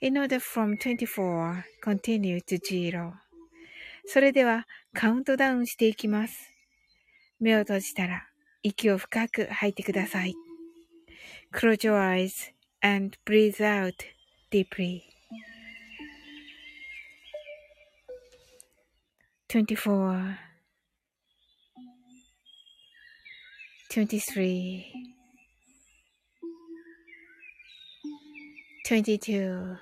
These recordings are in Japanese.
in order from 24 continue to zero それではカウントダウンしていきます。目を閉じたら息を深く吐いてください。Close your eyes and breathe out deeply. 24 23 22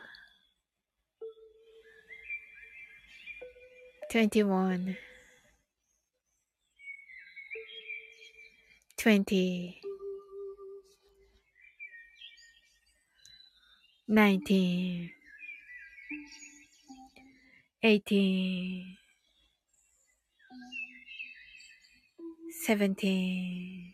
21 20 19 18 17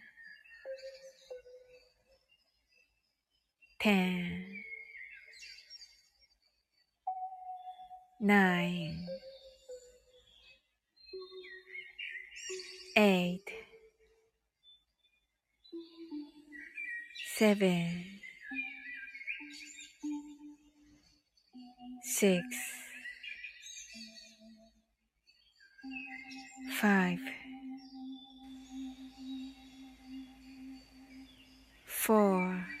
ten, nine, eight, seven, six, five, four.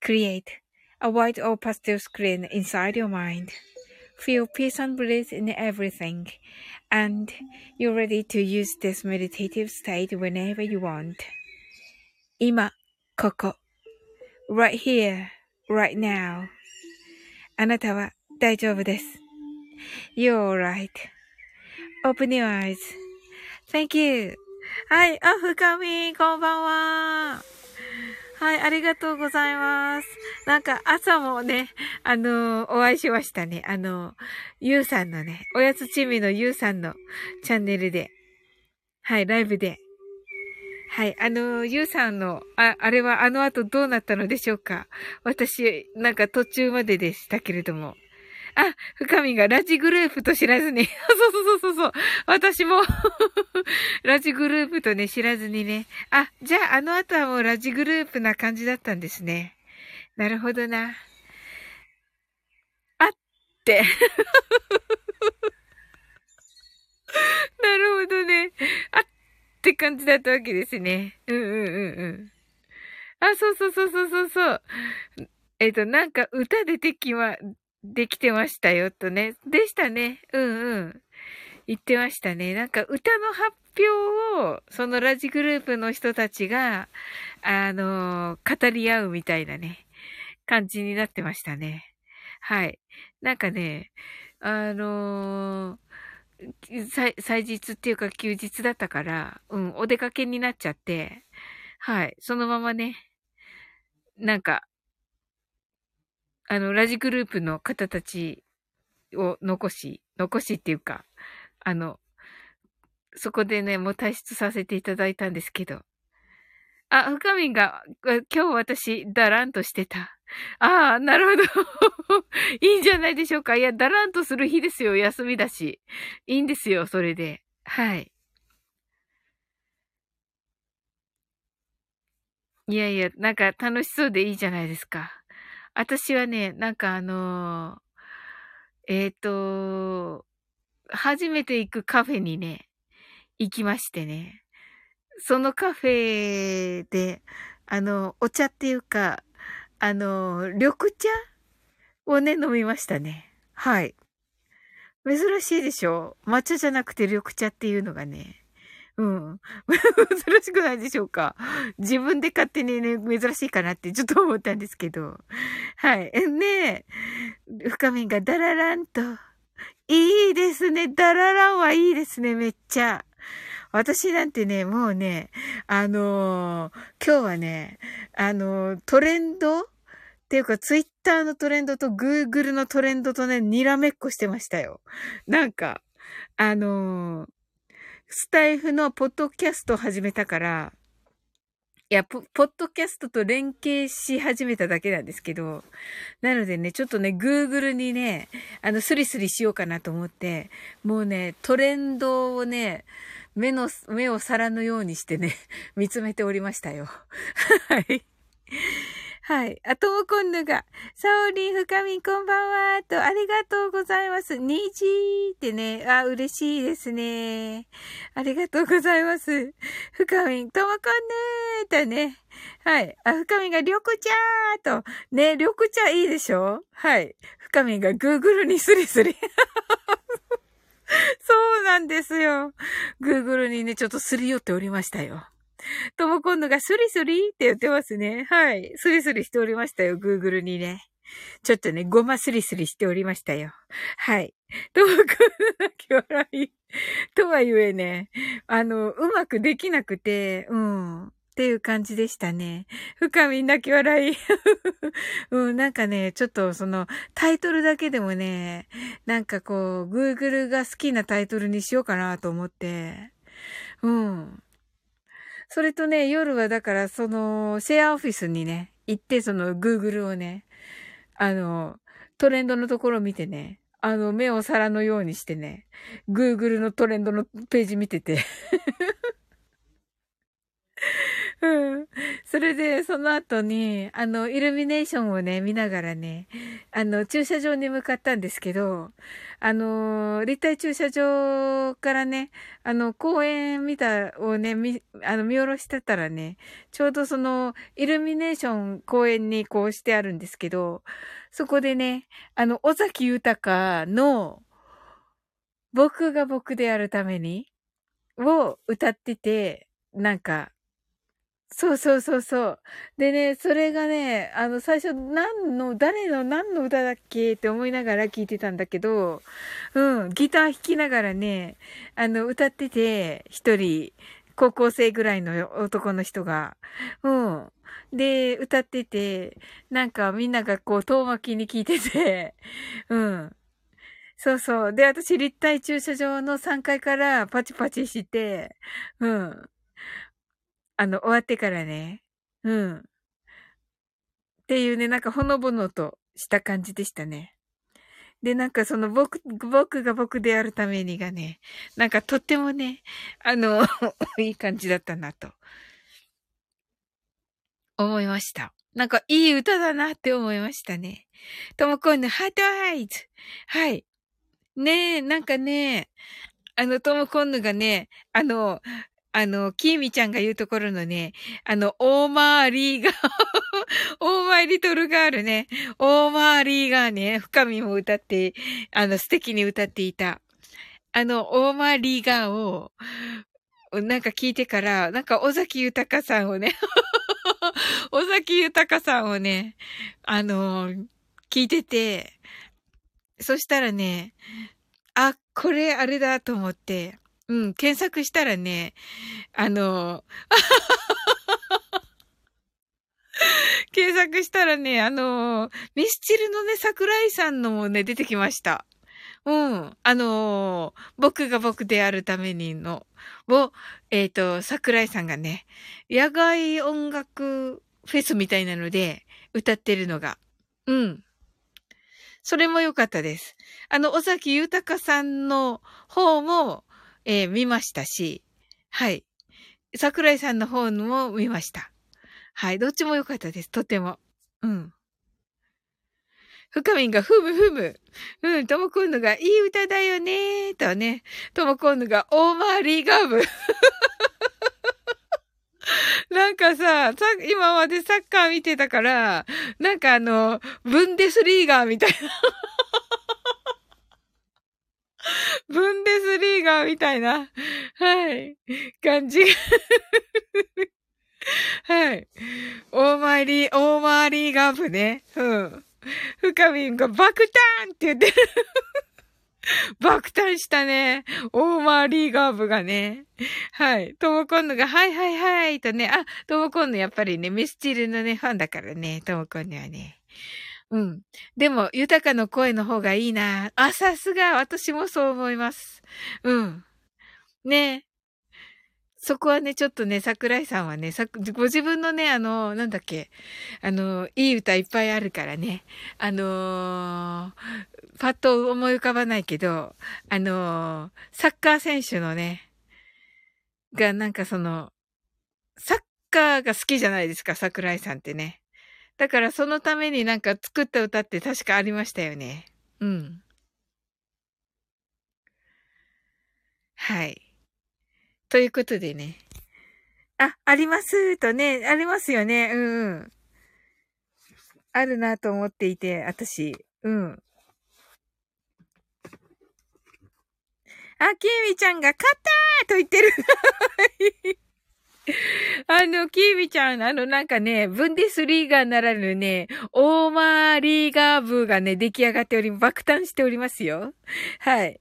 Create a white or pastel screen inside your mind. Feel peace and bliss in everything, and you're ready to use this meditative state whenever you want. 今、ここ。right here, right now. あなたは大丈夫です。You're right.Open your eyes.Thank you. はい。あ、深み、こんばんは。 はい、ありがとうございます。なんか朝もね、あのー、お会いしましたね。あのー、ゆうさんのね、おやつチミのゆうさんのチャンネルで、はい、ライブで。はい、あのー、ゆうさんの、あ、あれはあの後どうなったのでしょうか私、なんか途中まででしたけれども。あ、深みがラジグループと知らずに。そうそうそうそうそう。私も ラジグループとね、知らずにね。あ、じゃああの後はもうラジグループな感じだったんですね。なるほどな。。あって なるほどね。あって感じだったわけですね。うんうんうんうん。あ、そうそうそうそうそうそう。えっ、と、なんか歌でできは、できてましたよとね。でしたね。うんうん。言ってましたね。なんか歌の発表を、そのラジグループの人たちが、あの語り合うみたいなね、感じになってましたね。はい。なんかね、あのー、祭日っていうか休日だったから、うん、お出かけになっちゃって、はい、そのままね、なんか、あの、ラジグループの方たちを残し、残しっていうか、あの、そこでね、もう退出させていただいたんですけど。あ、深みが、今日私、だらんとしてた。ああ、なるほど。いいんじゃないでしょうか。いや、だらんとする日ですよ。休みだし。いいんですよ、それで。はい。いやいや、なんか楽しそうでいいじゃないですか。私はね、なんかあのー、えっ、ー、と、初めて行くカフェにね、行きましてね。そのカフェで、あの、お茶っていうか、あの、緑茶をね、飲みましたね。はい。珍しいでしょ？抹茶じゃなくて緑茶っていうのがね。うん。珍しくないでしょうか？自分で勝手にね、珍しいかなってちょっと思ったんですけど。はい。ねえ。深みがダラランと。いいですね。ダラランはいいですね。めっちゃ。私なんてね、もうね、あのー、今日はね、あのー、トレンド？っていうか、ツイッターのトレンドとグーグルのトレンドとね、にらめっこしてましたよ。なんか、あのー、スタイフのポッドキャストを始めたから、いや、ポ、ポッドキャストと連携し始めただけなんですけど、なのでね、ちょっとね、Google にね、あの、スリスリしようかなと思って、もうね、トレンドをね、目の、目を皿のようにしてね、見つめておりましたよ。はい。はい。あ、ともこんぬが、サオリン、深みん、こんばんは、と、ありがとうございます。にじーってね、あ、嬉しいですね。ありがとうございます。深みん、ともこんぬーとね、はい。あ、深みんが、緑茶ーと、ね、緑茶いいでしょ？はい。深みんが、グーグルにスリスリ。そうなんですよ。グーグルにね、ちょっとすり寄っておりましたよ。とも今度がスリスリって言ってますね。はい。スリスリしておりましたよ、グーグルにね。ちょっとね、ごまスリスリしておりましたよ。はい。ともくんの泣き笑い。とはいえね、あの、うまくできなくて、うん。っていう感じでしたね。深み泣き笑い。うん、なんかね、ちょっとそのタイトルだけでもね、なんかこう、Google が好きなタイトルにしようかなと思って。うん。それとね、夜はだからそのシェアオフィスにね、行ってそのグーグルをね、あの、トレンドのところ見てね、あの、目を皿のようにしてね、グーグルのトレンドのページ見てて。うん。それで、その後に、あの、イルミネーションをね、見ながらね、あの、駐車場に向かったんですけど、あの、立体駐車場からね、あの、公園見た、をね、見、あの、見下ろしてたらね、ちょうどその、イルミネーション公園にこうしてあるんですけど、そこでね、あの、尾崎豊の、僕が僕であるために、を歌ってて、なんか、そうそうそうそう。でね、それがね、あの、最初、何の、誰の、何の歌だっけって思いながら聞いてたんだけど、うん、ギター弾きながらね、あの、歌ってて、一人、高校生ぐらいの男の人が、うん。で、歌ってて、なんかみんながこう、遠巻きに聞いてて、うん。そうそう。で、私、立体駐車場の3階からパチパチして、うん。あの、終わってからね。うん。っていうね、なんかほのぼのとした感じでしたね。で、なんかその僕、僕が僕であるためにがね、なんかとってもね、あの、いい感じだったなと、思いました。なんかいい歌だなって思いましたね。ともこんのハートアイズ。はい。ねえ、なんかね、あの、ともこんぬがね、あの、あの、きーみちゃんが言うところのね、あの、オーマーリーガーオーマイリトルガールね、オーマーリーガーね、深みも歌って、あの、素敵に歌っていた。あの、オーマーリーガーを、なんか聞いてから、なんか、尾崎豊さんをね 尾崎豊さんをね、あの聞いてて、そしたらね、あ、これあれだと思って、うん、検索したらね、あの、検索したらね、あの、ミスチルのね、桜井さんのもね、出てきました。うん。あの僕が僕であるためにの、を、えっ、ー、と、桜井さんがね、野外音楽フェスみたいなので、歌ってるのが。うん。それも良かったです。あの、尾崎豊さんの方も、えー、見ましたし、はい。桜井さんの方も見ました。はい。どっちも良かったです。とても。うん。深みんがふむふむ。うん、ともこんのがいい歌だよねーとね。ともこんのがオーマーリーガーブ。なんかささ、今までサッカー見てたから、なんかあの、ブンデスリーガーみたいな。ブンデスリーガーみたいな、はい、感じが。はい。オーマーリー、オーマーリーガーブね。うん。深みんが爆誕って言ってる。爆誕したね。オーマーリーガーブがね。はい。ともこんのが、はいはいはいとね。あ、ともこんのやっぱりね、ミスチルのね、ファンだからね。ともこんにはね。うん。でも、豊かの声の方がいいな。あ、さすが、私もそう思います。うん。ねそこはね、ちょっとね、桜井さんはね、さご自分のね、あの、なんだっけ、あの、いい歌いっぱいあるからね、あのー、パッと思い浮かばないけど、あのー、サッカー選手のね、がなんかその、サッカーが好きじゃないですか、桜井さんってね。だからそのためになんか作った歌って確かありましたよね。うん。はい。ということでね。あ、ありますとね、ありますよね。うんうん。あるなと思っていて、私。うん。あ、きみちゃんが勝ったと言ってる。あの、キーミちゃん、あの、なんかね、ブンデスリーガーならぬね、オーマーリーガー部がね、出来上がっており、爆誕しておりますよ。はい。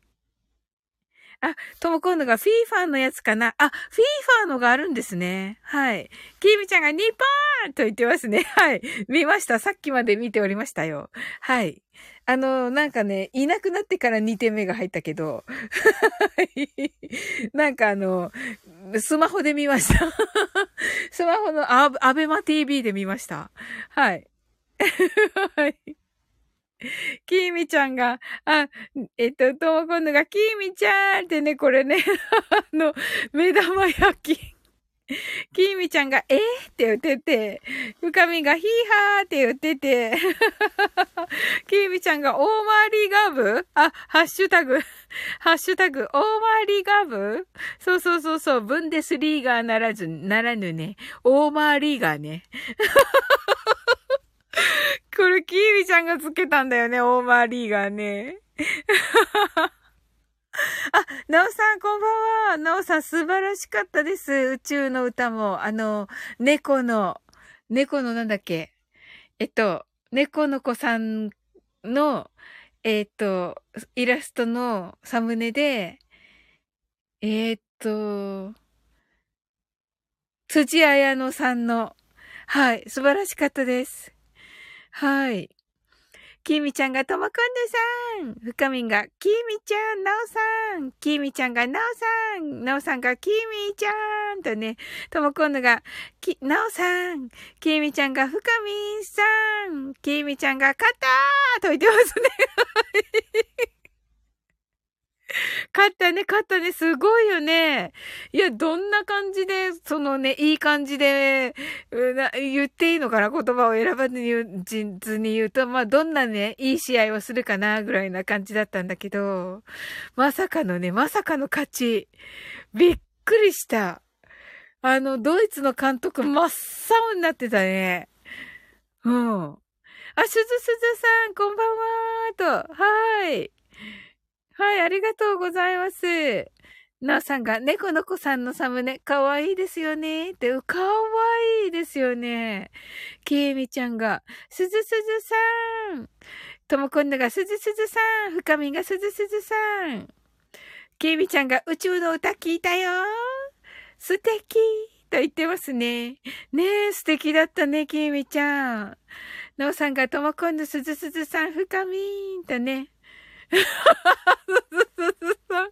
あ、とも今度がフィーファーのやつかなあ、フィーファーのがあるんですね。はい。キーミちゃんがニッポーンと言ってますね。はい。見ました。さっきまで見ておりましたよ。はい。あの、なんかね、いなくなってから2点目が入ったけど、なんかあの、スマホで見ました。スマホのアアベマ TV で見ました。はい。はい。きーみちゃんが、あ、えっと、ともこんのが、きーみちゃんってね、これね、あの、目玉焼き。きーみちゃんが、えー、って言ってて、深みがヒーハーって言ってて、きーみちゃんが、オーマーリーガブ？あ、ハッシュタグ、ハッシュタグ、オーマーリーガブ？そうそうそうそう、ブンデスリーガーならず、ならぬね、オーマーリーガーね。これ、キーミちゃんがつけたんだよね、オーマーリーガーね。あ、なおさん、こんばんは。なおさん、素晴らしかったです。宇宙の歌も。あの、猫の、猫のなんだっけ？えっと、猫の子さんの、えっと、イラストのサムネで、えっと、辻彩乃さんの、はい、素晴らしかったです。はい。きみちゃんがともこんぬさん。ふかみんがきみちゃん、なおさん。きみちゃんがなおさん。なおさんがきみちゃん。とね、ともこんぬがき、なおさん。きみちゃんがふかみんさん。きみちゃんがかたーと言ってますね。勝ったね、勝ったね、すごいよね。いや、どんな感じで、そのね、いい感じで、言っていいのかな言葉を選ばずに言うと、まあ、どんなね、いい試合をするかなぐらいな感じだったんだけど、まさかのね、まさかの勝ち。びっくりした。あの、ドイツの監督真っ青になってたね。うん。あ、すずすずさん、こんばんはーと。はーい。はい、ありがとうございます。なおさんが、猫の子さんのサムネ、かわいいですよね。って、かわいいですよね。きえみちゃんが、すずすずさん。ともこんなが、すずすずさん。深みがすずすずさん。きえみちゃんが、宇宙の歌聞いたよ。素敵と言ってますね。ねえ、素敵だったね、きえみちゃん。なおさんが、ともこんのすずすずさん、深みーんとね。すずすずさん、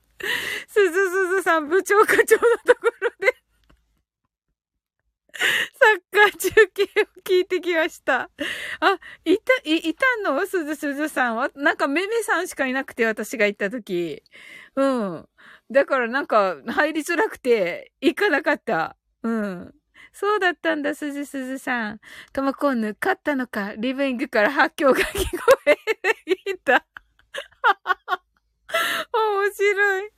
すずすずさん部長課長のところでサッカー中継を聞いてきました。あ、いた、い、いたの？すずすずさんは？なんかめめさんしかいなくて、私が行った時。うん。だからなんか入りづらくて、行かなかった。うん。そうだったんだ、すずすずさん。ともこんぬ、勝ったのか、リビングから発狂が聞こえていた。面白い。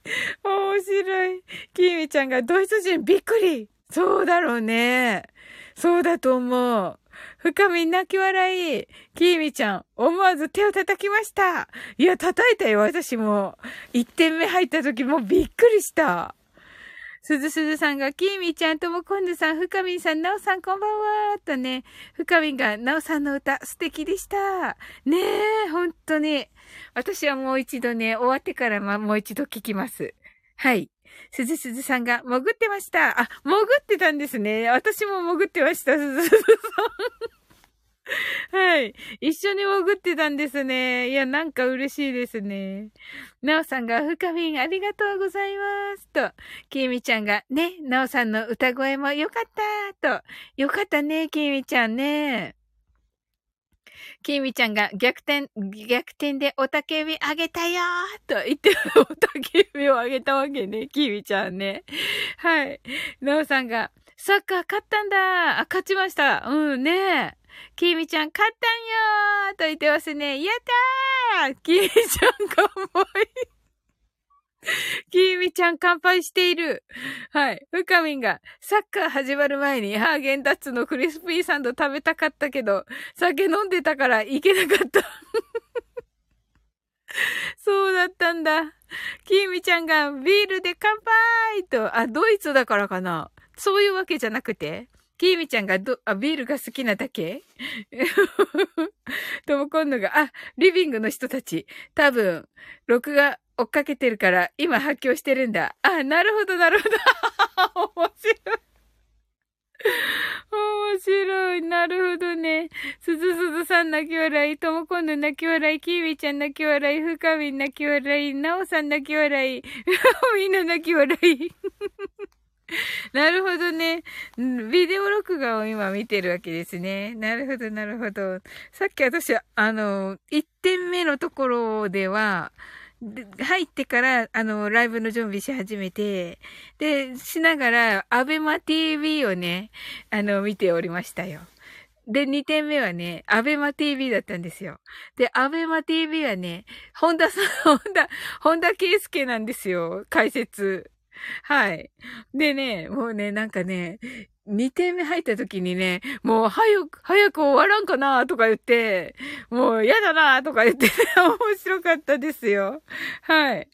面白い。キーミちゃんがドイツ人びっくり。そうだろうね。そうだと思う。深み泣き笑い。キーミちゃん、思わず手を叩きました。いや、叩いたよ、私も。一点目入った時もびっくりした。すずすずさんが、きーみちゃんともこんぬさん、ふかみんさん、なおさんこんばんはとね、ふかみんが、なおさんの歌、素敵でした。ねえ、ほんとに。私はもう一度ね、終わってからま、もう一度聞きます。はい。すずすずさんが潜ってました。あ、潜ってたんですね。私も潜ってました、すずすずさん。はい。一緒に潜ってたんですね。いや、なんか嬉しいですね。なおさんが、ふかみんありがとうございます。と、きみちゃんが、ね、なおさんの歌声もよかった。と、よかったね、きみちゃんね。きみちゃんが逆転、逆転でおたけびあげたよと言って、おたけびをあげたわけね、きみちゃんね。はい。なおさんが、サッカー勝ったんだあ、勝ちました。うんねきみちゃん、勝ったんよーと言ってますね。やったーきみちゃん、かわいい。きみちゃん乾杯している。はい。ふかみんが、サッカー始まる前にハーゲンダッツのクリスピーサンド食べたかったけど、酒飲んでたから行けなかった。そうだったんだ。きみちゃんがビールで乾杯と、あ、ドイツだからかな。そういうわけじゃなくてきーみちゃんがど、あ、ビールが好きなだけ？とも今度が、あ、リビングの人たち、多分、録画追っかけてるから、今発狂してるんだ。あ、なるほど、なるほど。面白い。面白い。なるほどね。すずすずさん泣き笑い、ともこんの泣き笑い、きーみちゃん泣き笑い、ふかみん泣き笑い、なおさん泣き笑い、みんな泣き笑い。なるほどね。ビデオ録画を今見てるわけですね。なるほど、なるほど。さっき私、あの、1点目のところでは、入ってから、あの、ライブの準備し始めて、で、しながら、アベマ TV をね、あの、見ておりましたよ。で、2点目はね、アベマ TV だったんですよ。で、アベマ TV はね、本田さん、本田、本田圭介なんですよ、解説。はい。でね、もうね、なんかね、2点目入った時にね、もう早く、早く終わらんかなとか言って、もう嫌だなとか言って、面白かったですよ。はい。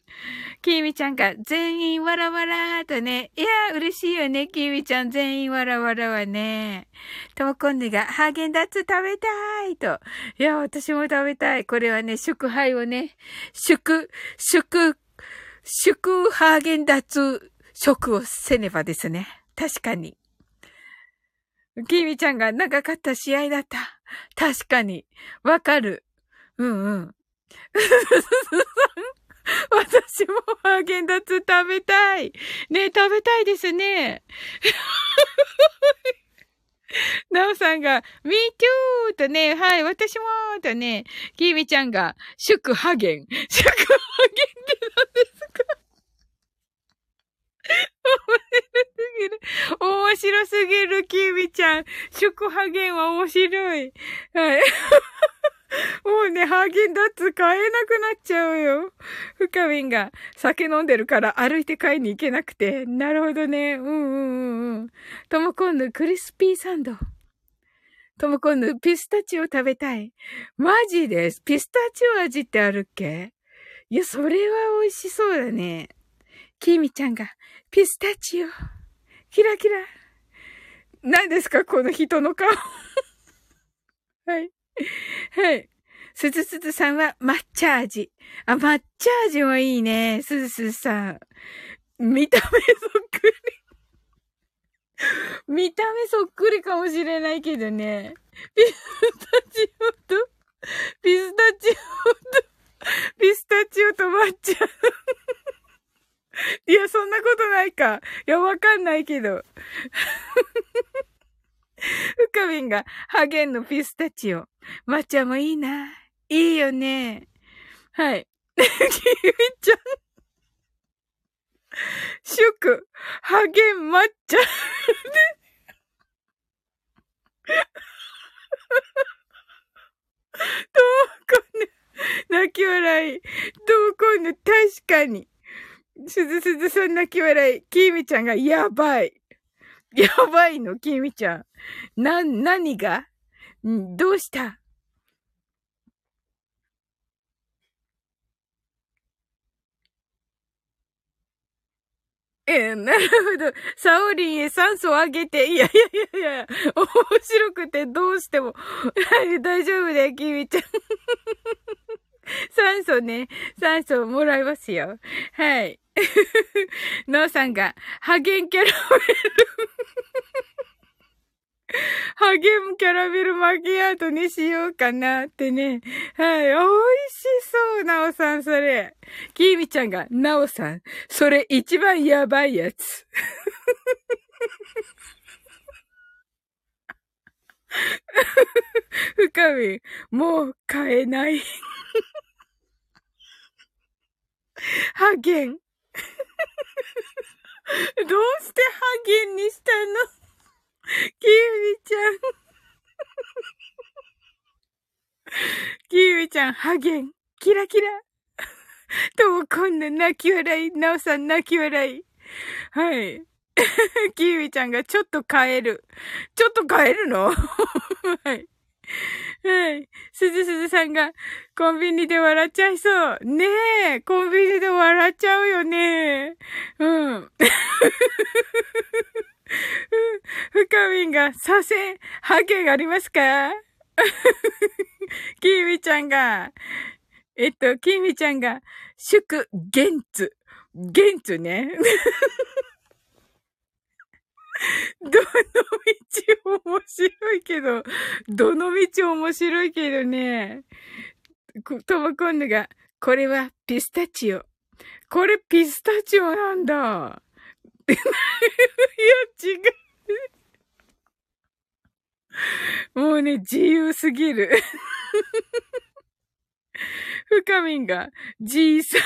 きみちゃんが全員わらわらーとね、いや嬉しいよね、きみちゃん全員わらわらはね。ともこんねがハーゲンダッツ食べたいと。いや、私も食べたい。これはね、祝杯をね、祝、祝、祝ハーゲンダッツ食をせねばですね。確かに。キミちゃんが長かった試合だった。確かに。わかる。うんうん。私もハーゲンダッツ食べたい。ね食べたいですね。なおさんが、me too! とね、はい、私もとね、きみちゃんが、祝ハゲン。祝ハゲンって何ですか？面白すぎる。面白すぎる、きみちゃん。祝ハゲンは面白い。はい。もうね、ハーゲンダッツ買えなくなっちゃうよ。深みんが酒飲んでるから歩いて買いに行けなくて。なるほどね。うんうんうんうん。ともこんぬクリスピーサンド。ともこんぬピスタチオ食べたい。マジで？す。ピスタチオ味ってあるっけ？いや、それは美味しそうだね。キーミちゃんがピスタチオ。キラキラ。何ですかこの人の顔。はい。はい。すずすずさんは抹茶味。あ、抹茶味もいいね。すずすずさん。見た目そっくり。見た目そっくりかもしれないけどね。ピスタチオと、ピスタチオと、ピスタチオと抹茶。いや、そんなことないか。いや、わかんないけど。ふかみんが、ハゲンのピスタチオ。抹茶もいいな。いいよね。はい。きみちゃん。祝、ハゲン抹茶。どうこね。泣き笑い。どうこね。確かに。すずすずさん泣き笑い。きみちゃんがやばい。やばいの、きみちゃん。な、何が？んどうした？えなるほど。サオリンへ酸素をあげて、いやいやいやいや、面白くてどうしても。大丈夫だよ、キミちゃん。酸素ね、酸素もらいますよ。はい。ノーさんが、ハゲンキャラメル。ハゲンキャラメルマキアートにしようかなってね。はい。美味しそう、ナオさん、それ。キーミちゃんが、ナオさん、それ一番やばいやつ。深み、もう買えない。ハゲン。どうしてハゲンにしたの？キーミちゃん。キーミちゃん、ハゲン。キラキラ。ともこんな泣き笑い。なおさん泣き笑い。はい。キーミちゃんがちょっと変える。ちょっと変えるの？はい。はい。すずすずさんが、コンビニで笑っちゃいそう。ねえ、コンビニで笑っちゃうよね。うん。深みんが、左遷、ハゲがありますか？キーミちゃんが、えっと、キーミちゃんが、祝、ゲンツ。ゲンツね。どの道面白いけど、どの道面白いけどね。トモコンヌが、これはピスタチオ。これピスタチオなんだ。いや、違う。もうね、自由すぎる。深みんが、じいさん。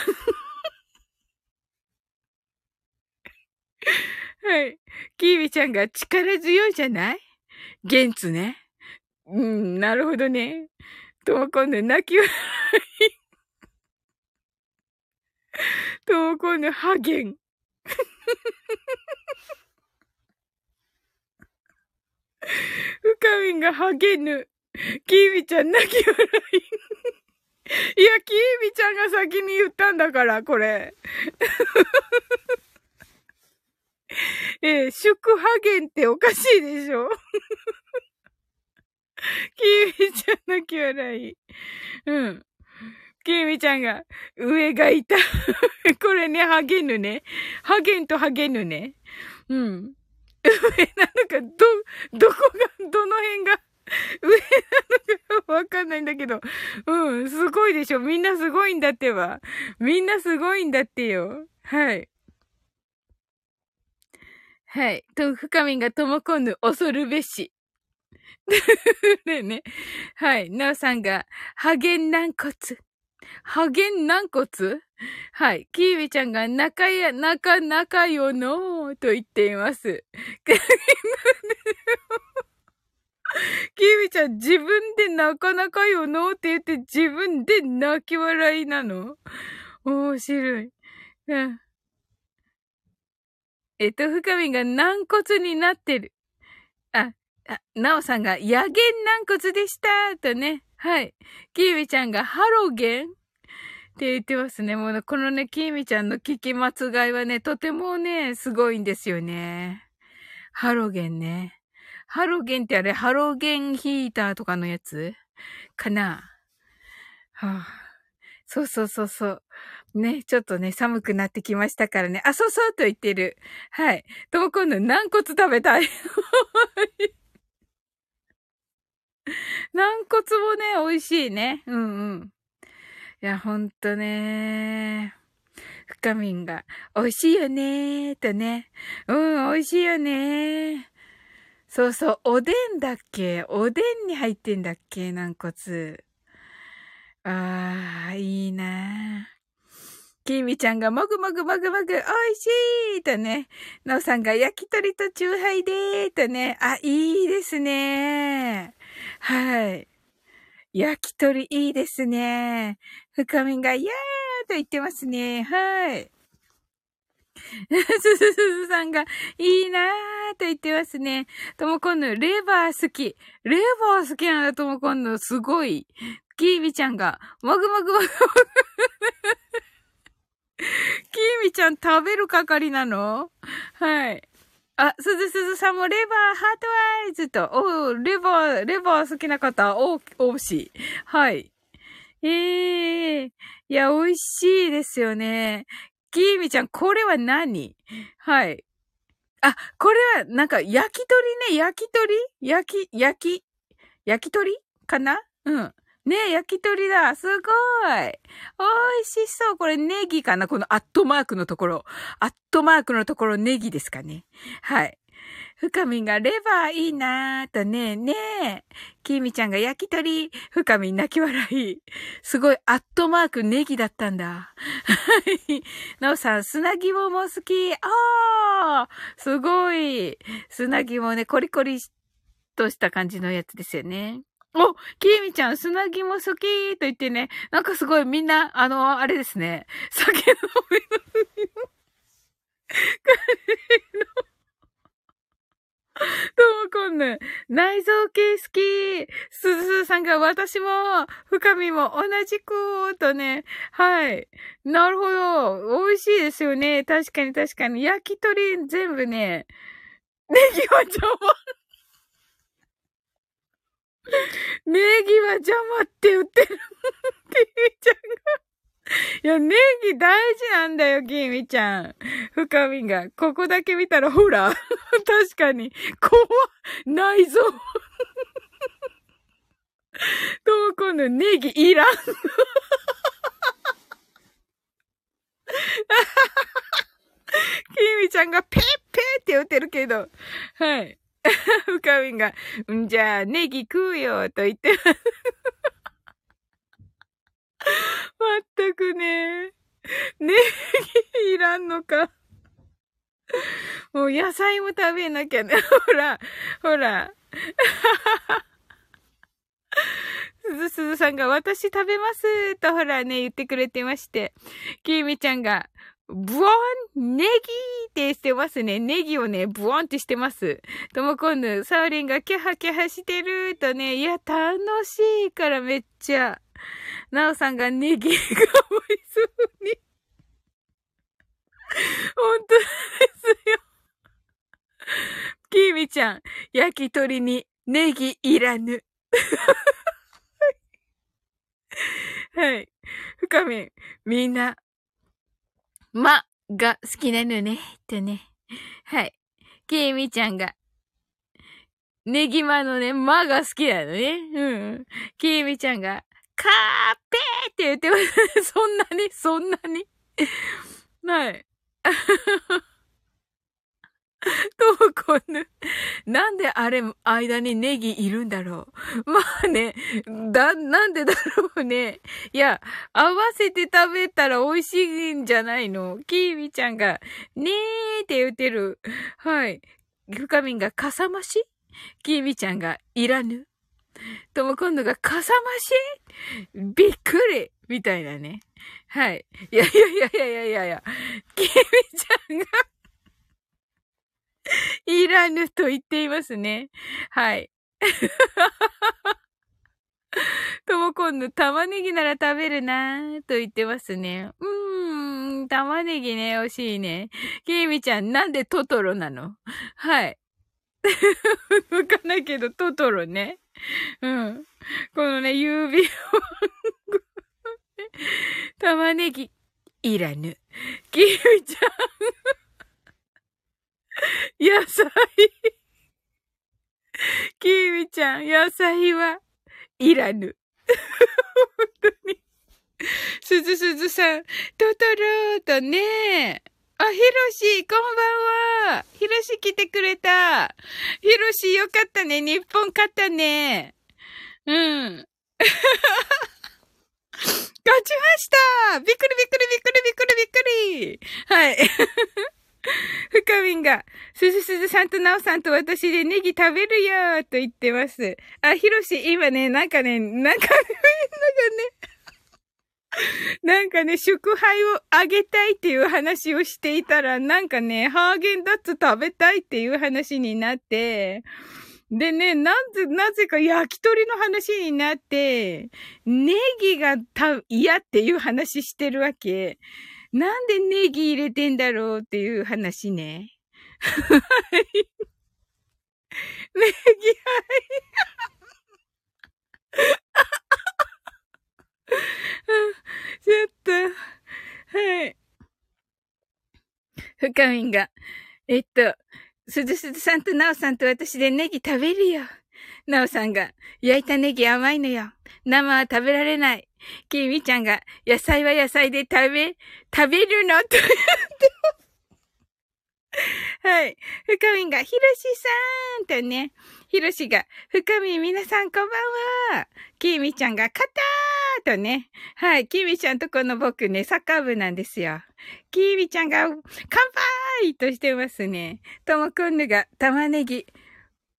はい。キービちゃんが力強いじゃない？ゲンツね。うん、なるほどね。ともこんぬ泣き笑い。ともこんぬハゲン。深みんがハゲぬ。キービちゃん泣き笑い。いや、キービちゃんが先に言ったんだから、これ。えー、祝ハゲンっておかしいでしょキーミちゃんのき笑い。うん。キーミちゃんが、上がいた。これね、ハゲヌね。ハゲンとハゲヌね。うん。上なのか、ど、どこが、どの辺が、上なのかわかんないんだけど。うん、すごいでしょ。みんなすごいんだってば。みんなすごいんだってよ。はい。はい。と、深みがともこぬ恐るべし。ね ね。はい。なおさんが、ハゲン軟骨。ハゲン軟骨？はい。キーミちゃんが仲や、仲、仲よのと言っています。キーミちゃん自分でなかなかよのって言って自分で泣き笑いなの？面白い。うん。えっと、深みが軟骨になってる。あ、あ、なおさんが、野源軟骨でしたとね。はい。キーミちゃんが、ハロゲン？って言ってますね。もう、このね、キーミちゃんの聞き間違いはね、とてもね、すごいんですよね。ハロゲンね。ハロゲンってあれ、ハロゲンヒーターとかのやつ？かな？はあ、そうそうそうそう。ね、ちょっとね、寒くなってきましたからね。あ、そうそうと言ってる。はい。とも今度軟骨食べたい。軟骨もね、美味しいね。うんうん。いや、ほんとね。深みんが、美味しいよねーとね。うん、美味しいよねー。そうそう、おでんだっけ？おでんに入ってんだっけ？軟骨。あー、いいなきみちゃんがもぐもぐもぐもぐ、美味しいとね。なおさんが焼き鳥とチューハイでーとね。あ、いいですね。はい。焼き鳥いいですね。深みが、イヤーと言ってますね。はい。すずすさんが、いいなーと言ってますね。ともこんの、レバー好き。レバー好きなんだ、ともこんの。すごい。きーみちゃんが、もぐもぐもぐもぐ。きーみちゃん食べる係なのはい。あ、すずすずさんもレバー、ハートアイズと、おレバー、レバー好きな方、お、おし。はい。ええー、いや、美味しいですよね。きーみちゃん、これは何？はい。あ、これは、なんか、焼き鳥ね、焼き鳥？焼き、焼き、焼き鳥かな？うん。ね、焼き鳥だ。すごい。美味しそう。これネギかな？このアットマークのところ。アットマークのところネギですかね。はい。深みがレバーいいなーとね、ねえ。きみちゃんが焼き鳥。深み泣き笑い。すごい、アットマークネギだったんだ。はい。なおさん、砂肝も好き。あーすごい。砂肝ね、コリコリとした感じのやつですよね。お、きーみちゃん、砂肝好きと言ってね、なんかすごいみんな、あの、あれですね、酒飲みの時の、カレーの、どうもこんぬ、内臓系好き。すずさんが私も、深みも同じく、とね。はい。なるほど。美味しいですよね。確かに確かに。焼き鳥全部ね、ネギは邪魔。ネギは邪魔って言ってる。キミちゃんが。いや、ネギ大事なんだよ、キミちゃん。深みが。ここだけ見たら、ほら。確かに。怖内臓。どうこのネギいらん。キミちゃんがペッペーって言ってるけど。はい。深みが、んじゃあ、ネギ食うよ、と言ってます。まったくね。ネギいらんのか。もう野菜も食べなきゃね。ほら、ほら。すずすずさんが私食べますとほらね、言ってくれてまして。きみちゃんが、ブワンネギってしてますね。ネギをね、ブワンってしてます。ともこんぬ、サウリンがキャハキャハしてるとね、いや、楽しいからめっちゃ。なおさんがネギが美味しそうに。本当ですよ。きーみちゃん、焼き鳥にネギいらぬ。はい。深み、みんな、まが好きなのね、とね。はい。ケイミちゃんが、ネギマのね、まが好きなのね。うん。ケイミちゃんが、カーペーって言ってます。そんなにそんなにはい。ともこんぬ。なんであれ、間にネギいるんだろう。まあね、だ、なんでだろうね。いや、合わせて食べたら美味しいんじゃないのキーミちゃんが、ねーって言ってる。はい。深みんがかさ増し？キーミちゃんがいらぬ。とも今度がかさ増し？びっくりみたいなね。はい。いやいやいやいやいやいやいや。キーミちゃんがいらぬと言っていますね。はい。ともこんぬ、玉ねぎなら食べるなぁ、と言ってますね。うーん、玉ねぎね、惜しいね。きみちゃん、なんでトトロなの？はい。わかないけど、トトロね。うん。このね、指を玉ねぎ、いらぬ。きみちゃん 野菜。キーミちゃん、野菜はいらぬ。本当に。すずすずさん、トトローとね。あ、ひろし、こんばんは。ひろし来てくれた。ひろしよかったね。日本勝ったね。うん。勝ちましたびっくりびっくりびっくりびっくりびっくりはい。深みんが、すずすずさんとなおさんと私でネギ食べるよーと言ってます。あ、ひろし、今ね、なんかね、なんかなんかね、なんかね、祝杯をあげたいっていう話をしていたら、なんかね、ハーゲンダッツ食べたいっていう話になって、でね、なぜ、なぜか焼き鳥の話になって、ネギがた嫌っていう話してるわけ。なんでネギ入れてんだろうっていう話ね。はい。ネギ、はい。ちょっと、はい。深みんが、えっと、すずすずさんとなおさんと私でネギ食べるよ。なおさんが、焼いたネギ甘いのよ。生は食べられない。きみちゃんが、野菜は野菜で食べ、食べるの？と言ってはい。深みんが、ひろしさんとね、ひろしが、深みん皆さんこんばんは。きみちゃんが、カターとね。はい。きみちゃんとこの僕ね、サッカー部なんですよ。きみちゃんが、乾杯としてますね。ともくんぬが、玉ねぎ、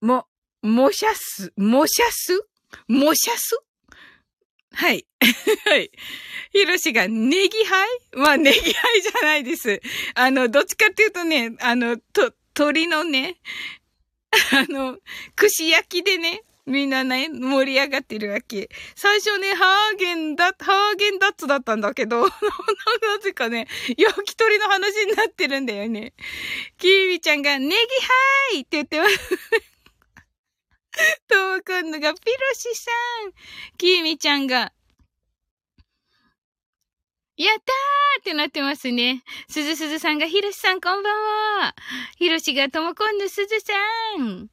も、もしゃす、もしゃす？もしゃす？はい。はい。ひろしがネギハイ？まあ、ネギハイじゃないです。あの、どっちかっていうとね、あの、と、鳥のね、あの、串焼きでね、みんなね、盛り上がってるわけ。最初ね、ハーゲンダッ、ハーゲンダッツだったんだけど、なぜかね、焼き鳥の話になってるんだよね。キービちゃんが、ネギハイって言ってます。ともくんのが、ピロシさん。きーみちゃんが、やったーってなってますね。すずすずさんが、ひろしさんこんばんは。ひろしがともこんのすずさん。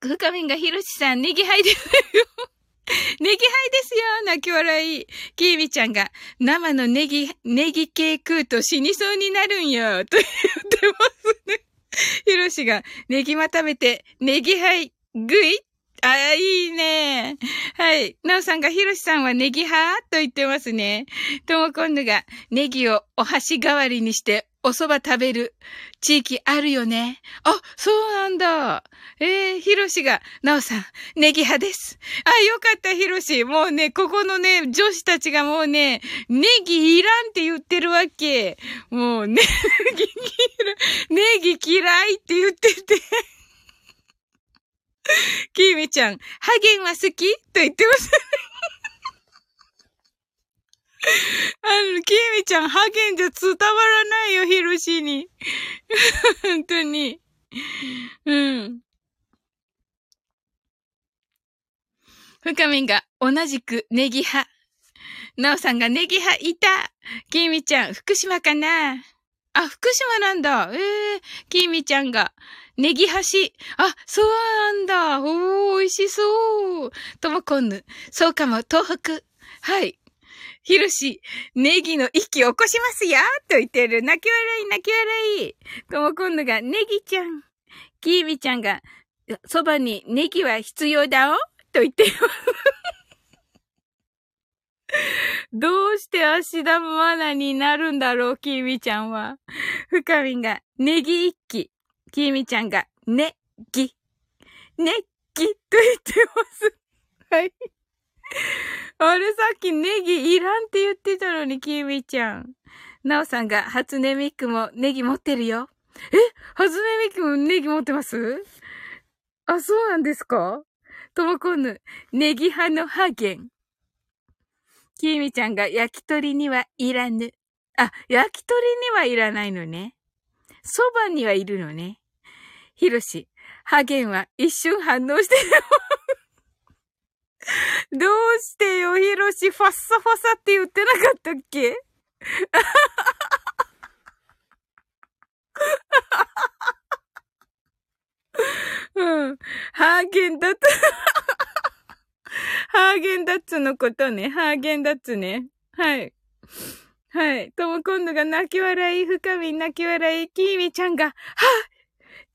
ふかみんがひろしさん、ネギハイですよ。ネギハイですよ泣き笑い。きーみちゃんが、生のネギ、ネギ系食うと死にそうになるんよ。と言ってますね。ひろしが、ネギま食べて、ネギハイ、ぐいああ、いいね。はい。なおさんが、ひろしさんはネギ派と言ってますね。ともこんぬが、ネギをお箸代わりにしてお蕎麦食べる地域あるよね。あ、そうなんだ。えー、ひろしが、なおさん、ネギ派です。あ、よかった、ひろし。もうね、ここのね、女子たちがもうね、ネギいらんって言ってるわけ。もう、ネギ、ネギ嫌いって言ってて。キーミちゃん、ハゲンは好き？と言ってます。あの、キーミちゃん、ハゲンじゃ伝わらないよ、ヒロシに。本当に。うん。深みんが同じくネギ派。なおさんがネギ派いた。キーミちゃん、福島かな？あ、福島なんだ。ええー、キーミちゃんが。ネギ橋。あ、そうなんだ。おー、美味しそう。ともこんぬ。そうかも、東北。はい。ひろし、ネギの息起こしますよと言ってる。泣き笑い、泣き笑い。ともこんぬが、ネギちゃん。きーみちゃんが、そばにネギは必要だおと言っています。どうして足玉マナになるんだろう、きみちゃんは。深みが、ネギ一気。きみちゃんが、ね、ぎ。ね、ぎと言ってます。はい。あれさっきネギいらんって言ってたのに、きみちゃん。なおさんが、初音ミックもネギ持ってるよ。え？初音ミックもネギ持ってます？あ、そうなんですか？ともこぬ、ネギ派のハーゲン。きみちゃんが焼き鳥にはいらぬ。あ、焼き鳥にはいらないのね。そばにはいるのね。ひろし、ハゲンは一瞬反応してる。どうしてよ、ひろし、ファッサファサって言ってなかったっけ？うん。ハーゲンダッツハーゲンダッツのことね。ハーゲンダッツね。はい。はい。とも今度が泣き笑い、深み泣き笑い、きーみちゃんが、は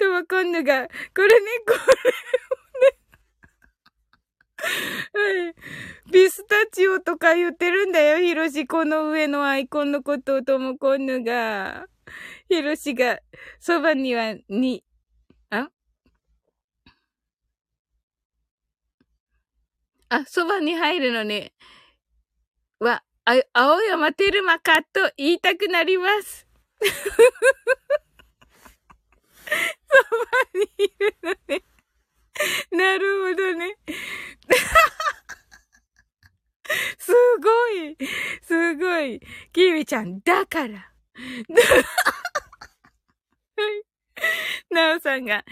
とも今度が、これね、これね。はい。ビスタチオとか言ってるんだよ、ヒロシ。この上のアイコンのことをともこんぬが。ヒロシが、そばには、に、あ？あ、そばに入るのね。は、あ、青山テルマかと言いたくなります。そばにいるのね。なるほどね。すごい、すごい。キミちゃん、だから。はい。なおさんが、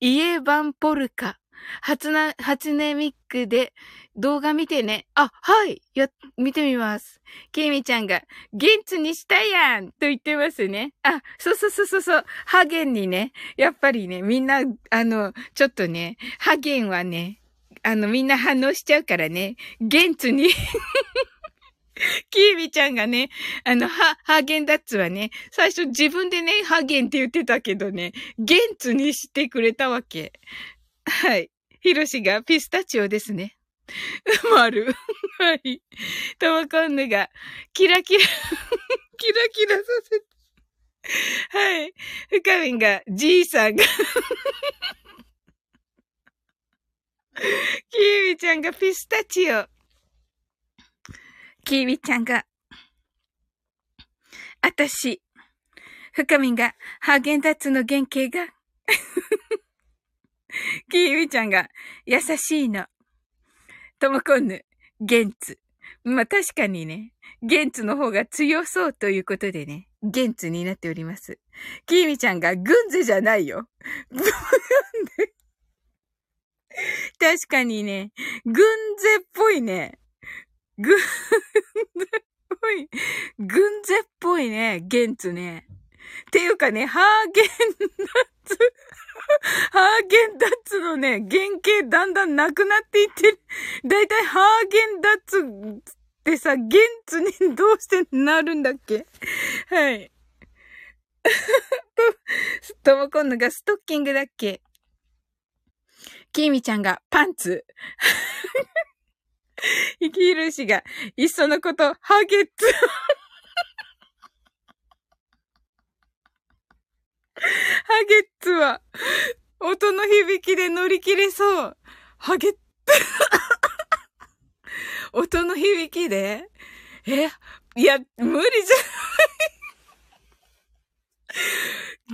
イエバンポルカ。初な、初音ミックで動画見てね。あ、はい。や、見てみます。ケイミちゃんが、ゲンツにしたやんと言ってますね。あ、そうそうそうそうそう。ハゲンにね、やっぱりね、みんな、あの、ちょっとね、ハゲンはね、あの、みんな反応しちゃうからね、ゲンツにキービちゃんがね、あの、ハ、ハーゲンダッツはね、最初自分でね、ハーゲンって言ってたけどね、ゲンツにしてくれたわけ。はい。ヒロシがピスタチオですね。丸。はい。トマコンヌが、キラキラキラキラさせて。はい。深みんが、じいさんがキービちゃんがピスタチオ。キービちゃんが、あたし。深みんが、ハーゲンダッツの原型がキーミちゃんが、優しいの。ともこんぬ、ゲンツ。まあ、確かにね、ゲンツの方が強そうということでね、ゲンツになっております。キーミちゃんが、グンゼじゃないよ。確かにね、グンゼっぽいね。グンゼっぽい。グンゼっぽいね、ゲンツね。っていうかね、ハーゲンナッツハーゲンダッツのね、原型だんだんなくなっていってる。だいたいハーゲンダッツってさ、ゲンツにどうしてなるんだっけ？はい。と、ともこんのがストッキングだっけ？キーミちゃんがパンツ。生きるしが、いっそのこと、ハゲッツ。ハゲッツは、音の響きで乗り切れそう。ハゲッツ。音の響きで？えいや、無理じゃない。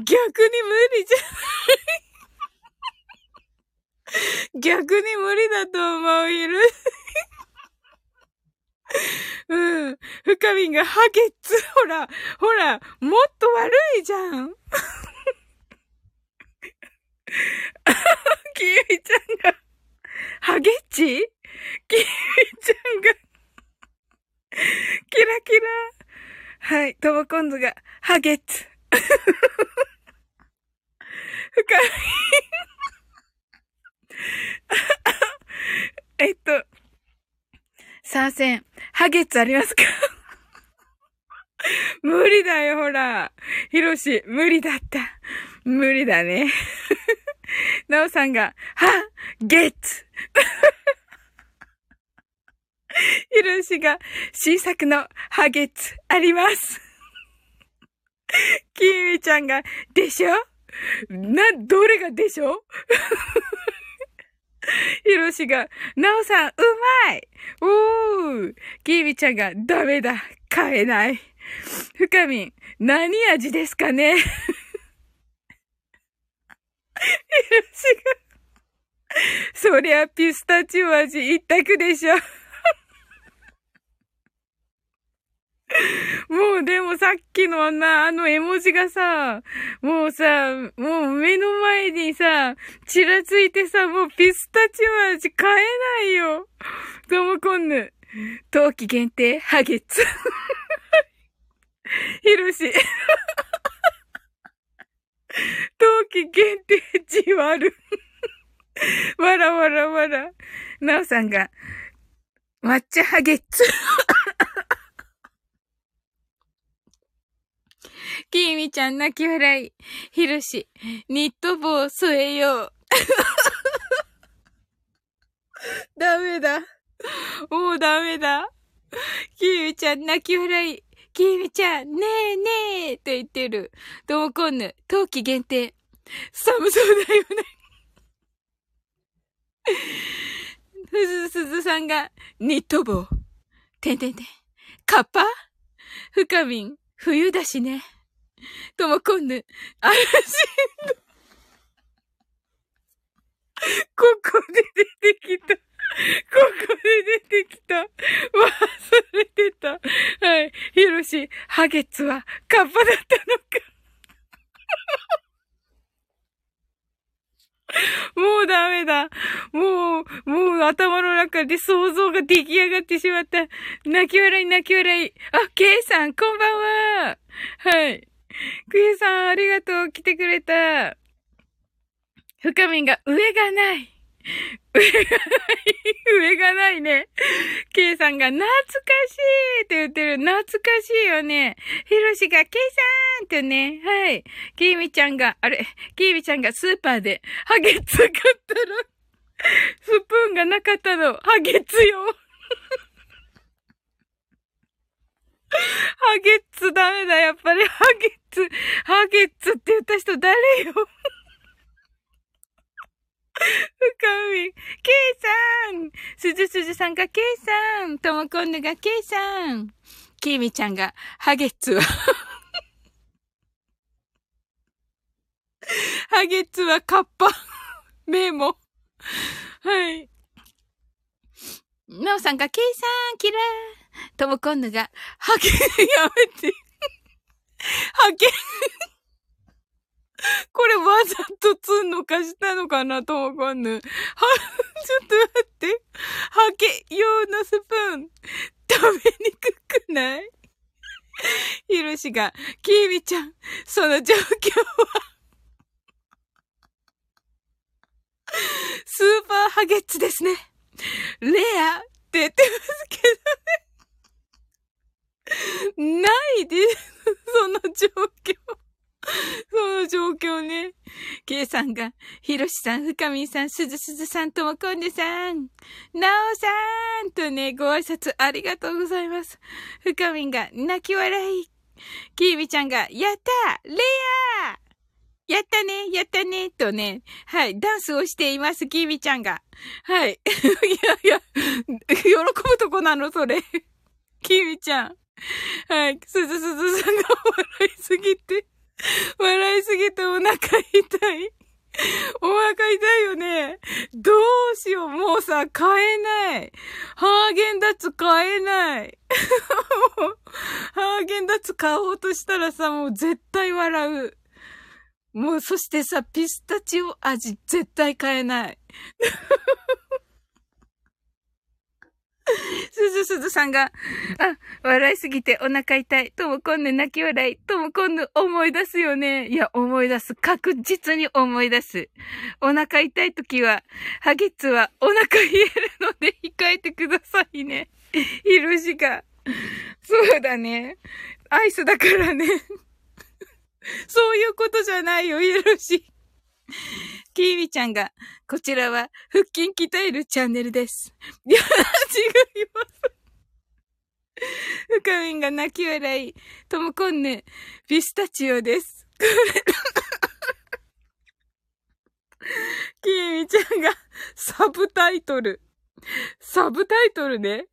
逆に無理じゃない。逆に無理だと思う、いる。うん。深みがハゲッツ。ほら、ほら、もっと悪いじゃん。キミちゃんが、ハゲッチ？キミちゃんが、キラキラ。はい、トモコンズが、ハゲッツ。深い。えっと、参戦、ハゲッツありますか？無理だよ、ほら。ヒロシ、無理だった。無理だね。なおさんが、はゲッツ。ひろしが、新作のハゲッツ。あります。きみちゃんが、でしょ？な、どれがでしょ？ひろしが、なおさん、うまい！おー！きみちゃんが、ダメだ。買えない。深みん、何味ですかね、そりゃピスタチオ味一択でしょ もうでもさっきのあんな、あの絵文字がさ、もうさ、もう目の前にさ、ちらついてさ、もうピスタチオ味買えないよ。ともこんぬ。冬季限定、ハゲッツ。ひろし。冬季限定、じわる。わらわらわら。なおさんが、抹茶ハゲッツ。きみちゃん泣き笑い。ひろし、ニット帽添えよう。ダメだ。もうダメだ。きみちゃん泣き笑い。きみちゃん、ねえねえって言ってる。ともこんぬ、冬季限定。寒そうだよね。ふずすずさんが、ニット帽。てんてんてん。カッパ？深みん、冬だしね。ともこんぬ、嵐の、ここで出てきた。ここで出てきた。忘れてた。はい。ひろし、ハゲツはカッパだったのか。もうダメだ。もう、もう頭の中で想像が出来上がってしまった。泣き笑い泣き笑い。あ、ケイさん、こんばんは。はい。クエさん、ありがとう。来てくれた。深みが、上がない。上がない。上がないね。ケイさんが、懐かしいって言ってる。懐かしいよね。ヒロシが、ケイさんってね。はい。キーミちゃんが、あれ、キーミちゃんがスーパーで、ハゲツ買ったら、スプーンがなかったの。ハゲツよ。ハゲッツダメだ、やっぱり。ハゲッツ、ハゲッツって言った人誰よみ、ケイさんすずすずさんがケイさんともこんぬがケイさんキーミちゃんが、ハゲッツはハゲッツはカッパ。メモ。はい。なおさんが、ケイさん、キラー。とも今度が、ハゲ、やめて。ハゲ。これわざとつんのかしたのかなとも今度。は、ちょっと待って。ハゲ用のスプーン、食べにくくない？ひろしが、きーみちゃん、その状況はスーパーハゲッツですね。レアって言ってますけどね。ないです、その状況。その状況ね。ケイさんが、ヒロシさん、深みさん、すずすずさんともこんでさん、なおさんとね、ご挨拶ありがとうございます。深みが、泣き笑い。キービちゃんが、やったレアやったねやったねとね、はい、ダンスをしています、キービちゃんが。はい。いやいや、喜ぶとこなの、それ。キービちゃん。はい。すずすずさんが笑いすぎて、笑いすぎてお腹痛い。お腹痛いよね。どうしよう。もうさ、買えない。ハーゲンダッツ買えない。ハーゲンダッツ買おうとしたらさ、もう絶対笑う。もう、そしてさ、ピスタチオ味絶対買えない。すずすずさんが、あ、笑いすぎてお腹痛い。ともこんぬ泣き笑い。ともこんぬ思い出すよね。いや、思い出す。確実に思い出す。お腹痛いときは、ハゲッツはお腹冷えるので控えてくださいね。ひろしが。そうだね。アイスだからね。そういうことじゃないよ、ひろし。キーミちゃんが、こちらは腹筋鍛えるチャンネルです。いや、違います。深みんが泣き笑い。ともこんね、ピスタチオです。キーミちゃんが、サブタイトル。サブタイトルね。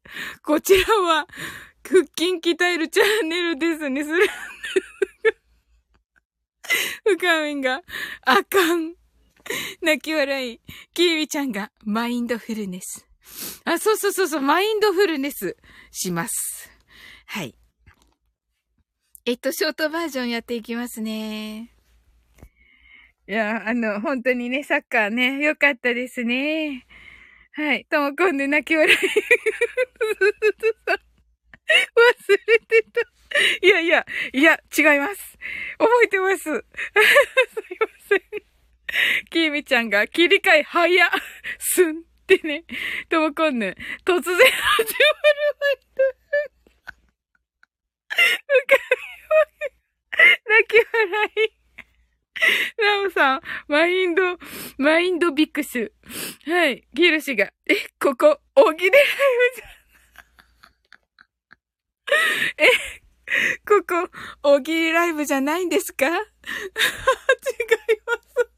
こちらは、腹筋鍛えるチャンネルですね。れ、深みんが、あかん。泣き笑い。キーミちゃんが、マインドフルネス。あ、そうそうそうそう、マインドフルネスします。はい。えっと、ショートバージョンやっていきますね。いや、あの、本当にね、サッカーね、よかったですね。はい。ともこんで泣き笑い。忘れてた。いやいや、いや、違います。覚えてます。すいません。きみちゃんが切り替え早すんってね。ともこんぬ、突然始まるわうかみ泣き笑い。ラムさん、マインド、マインドビックス。はい。ギルシが、え、ここ、大喜利ライブじゃんえ、ここ、大喜利ライブじゃないんですか？違います。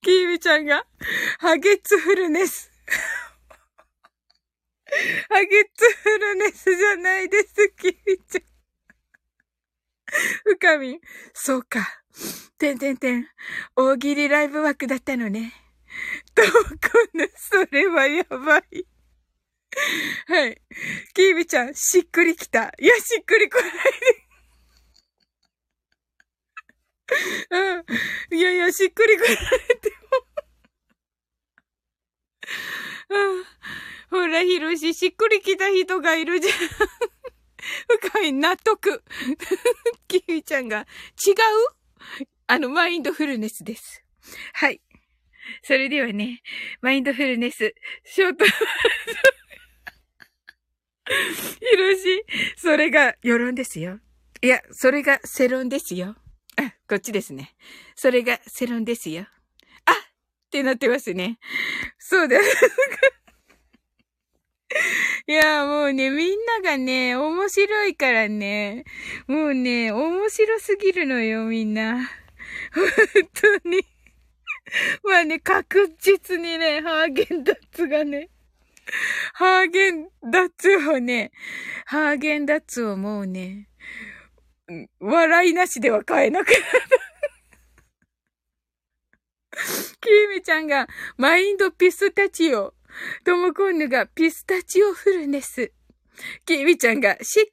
キーミちゃんが、ハゲツフルネス。ハゲツフルネスじゃないです、キーミちゃん。深み、そうか。てんてんてん、大喜利ライブ枠だったのね。と、この、それはやばい。はい。キービちゃん、しっくりきた。いや、しっくりこないで。うん。いやいや、しっくりこないでも。うん。ほら、ひろし、しっくりきた人がいるじゃん。深い納得。キウイちゃんが、違う？あの、マインドフルネスです。はい。それではね、マインドフルネス、ショート、ひろし、それが、世論ですよ。いや、それがセロンですよ。あ、こっちですね。それがセロンですよ。あってなってますね。そうで。いや、もうね、みんながね、面白いからね。もうね、面白すぎるのよ、みんな。本当に。まあね、確実にね、ハーゲンダッツがね、ハーゲンダッツをね、ハーゲンダッツをもうね、笑いなしでは買えなくなった。キーミちゃんが、マインドピスタチオ。トモコンヌがピスタチオフルネス。キーミちゃんが、しっく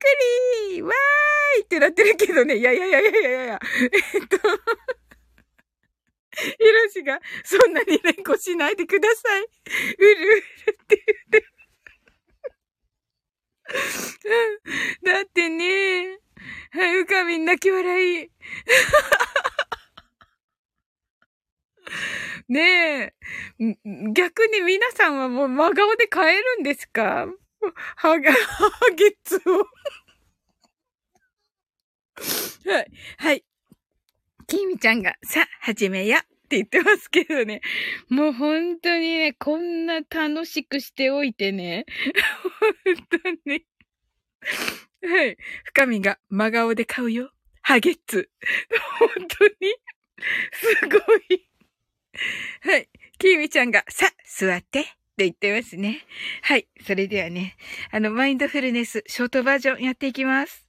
りーわーいってなってるけどね。いやいやいやいやいやいや。えっと、ヒロシが、そんなに連呼しないでください。うるうるって言って。だってね、はい、うかみん泣き笑い。ねえ。逆に皆さんはもう真顔で変えるんですか？はが、はげつをはい。はい。きみちゃんが、さ、始めやって言ってますけどね。もう本当にね、こんな楽しくしておいてね。本当に。はい。深みが真顔で買うよ。ハゲッツ。本当にすごい。はい。きみちゃんが、さ、座ってって言ってますね。はい。それではね、あの、マインドフルネス、ショートバージョンやっていきます。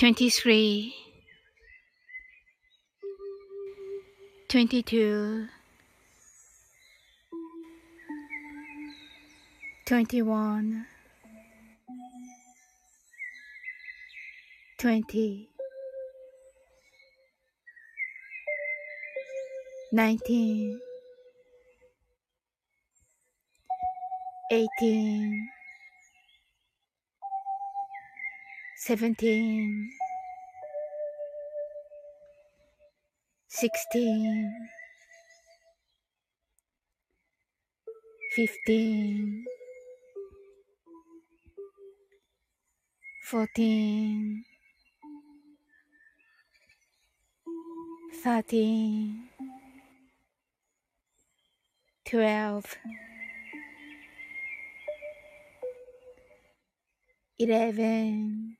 23 22 21 20 19 18 17 16 15 14 13 12 11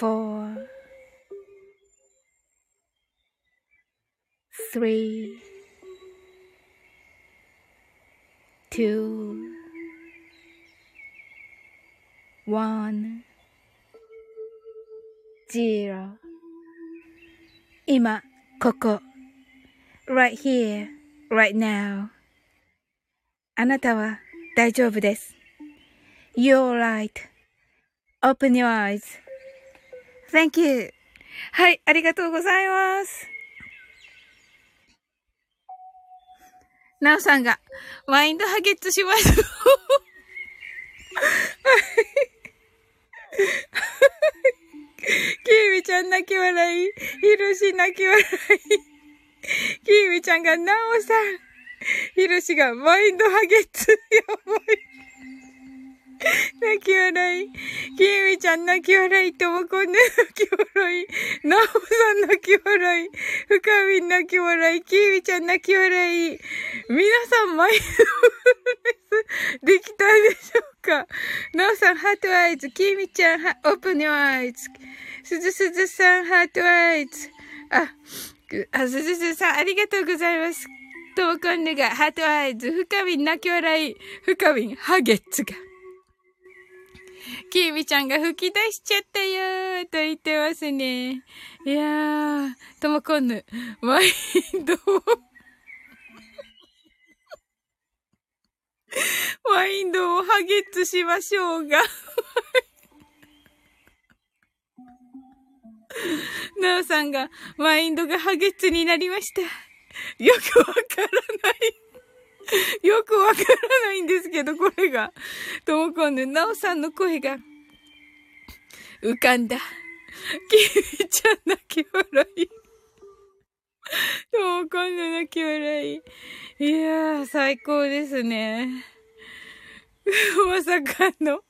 4 3 2 1 0今、ここ。right here, right now. あなたは大丈夫です。You're right.Open your eyes.Thank you. はい、ありがとうございます。なおさんが、マインドハゲッツします。キーミちゃん泣き笑い。ヒロシ泣き笑い。キーミちゃんが、なおさん。ヒロシがマインドハゲッツ、やばい。泣き笑い。キーミちゃん泣き笑い。ともこんね泣き笑い。ナオさん泣き笑い。深みん泣き笑い。キーミちゃん泣き笑い。皆さんマインドフルネスできたでしょうかナオさん heart eyes。キーミちゃん open your eyes。すずすずさん heart eyes。あ、あ、すずすずさんありがとうございます。ともこんぬが heart eyes、深みん泣き笑い、深みんハゲッツが。キーミちゃんが吹き出しちゃったよーと言ってますね。いやー、ともこんぬ、マインドマインドをハゲッツしましょうがなおさんが、マインドがハゲッツになりました。よくわからない。よくわからないんですけど、これが。ともこんで、なおさんの声が、浮かんだ。きみちゃん泣き笑い。ともこんで泣き笑い。いやー、最高ですね。まさかの。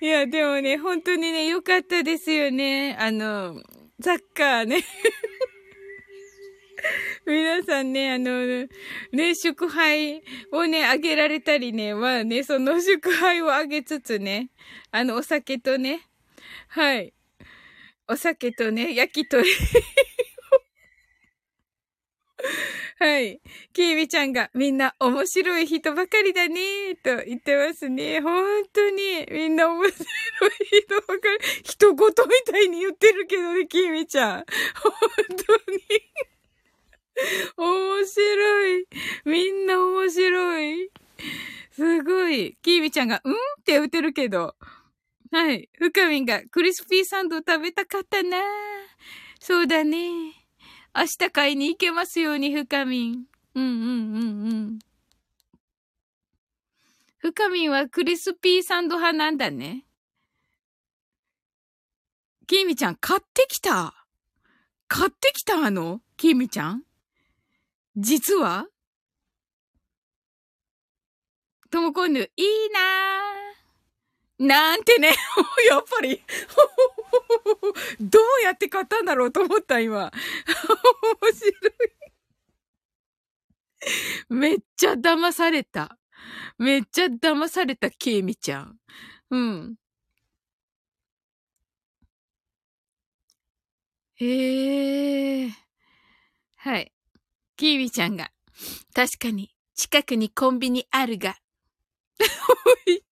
いや、でもね、本当にね、良かったですよね。あの、サッカーね。皆さんね、あの、ね、祝杯をね、あげられたりね、まあね、その祝杯をあげつつね、あの、お酒とね、はい。お酒とね、焼き鳥 はい。キービちゃんがみんな面白い人ばかりだねと言ってますね。本当にみんな面白い人ばかり。人ごとみたいに言ってるけどね、キービちゃん。本当に 面白い。みんな面白い。すごい。キービちゃんが、うん？って打てるけど。はい。ふかみんが、クリスピーサンド食べたかったなそうだね。明日買いに行けますように、ふかみん。うんうんうんうん。深みんはクリスピーサンド派なんだね。きみちゃん、買ってきた買ってきたの？きみちゃん？実は？ともこんぬ、いいなー。なんてね、やっぱり どうやって買ったんだろうと思った、今。面白いめっちゃ騙された。めっちゃ騙された、ケイミちゃん。うん。へえ。はい。キーミちゃんが。確かに、近くにコンビニあるが。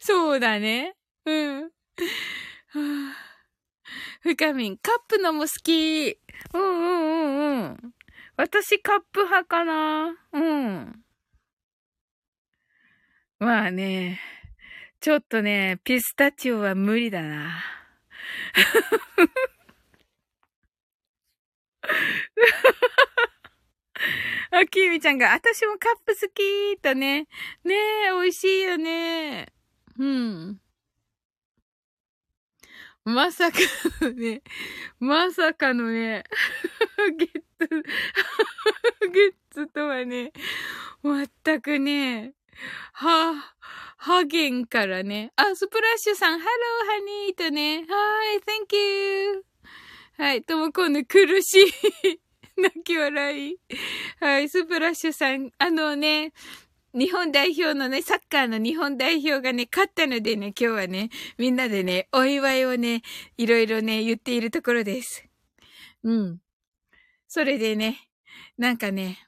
そうだね。うん。はあ、深みん、カップのも好き。うんうんうんうん。私カップ派かな。うん。まあね、ちょっとね、ピスタチオは無理だな。あ、きみちゃんが、私もカップ好きーとね。ねえ、美味しいよね。うん。まさかのね、まさかのね、ゲッツ、ゲッツとはね、全くね、は、ハゲンからね。あ、スプラッシュさん、ハローハニーとね。はい、thank you. はい、とも今度苦しい。泣き笑い。はい、スプラッシュさん、あのね、日本代表のね、サッカーの日本代表がね、勝ったのでね、今日はね、みんなでね、お祝いをね、いろいろね、言っているところです。うん。それでね、なんかね、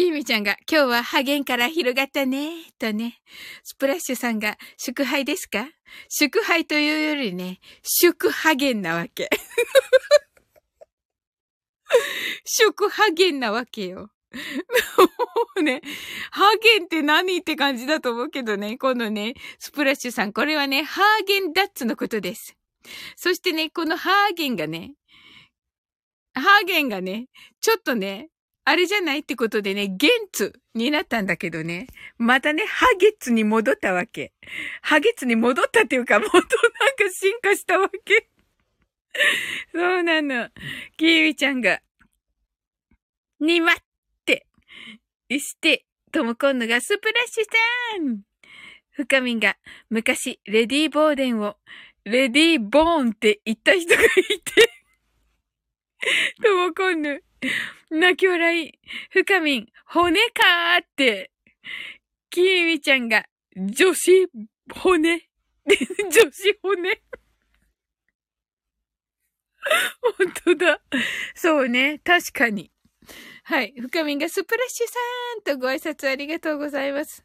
きーみちゃんが、今日はハゲンから広がったね、とね。スプラッシュさんが、祝杯ですか？祝杯というよりね、祝ハゲンなわけ。祝ハゲンなわけよ。もうね、ハーゲンって何って感じだと思うけどね、このね、スプラッシュさん、これはね、ハーゲンダッツのことです。そしてね、このハーゲンがね、ハーゲンがね、ちょっとね、あれじゃないってことでね、ゲンツになったんだけどね、またね、ハゲツに戻ったわけ。ハゲツに戻ったっていうか、もっとなんか進化したわけ。そうなの。キーウィちゃんが、にまって、して、ともこんのがスプラッシュさん深みが、昔、レディー・ボーデンを、レディー・ボーンって言った人がいて、ともこんぬ、泣き笑い。深みん、骨かーって。きえみちゃんが、女子骨。女子骨。本当だ。そうね。確かに。はい。深みんがスプラッシュさんとご挨拶ありがとうございます。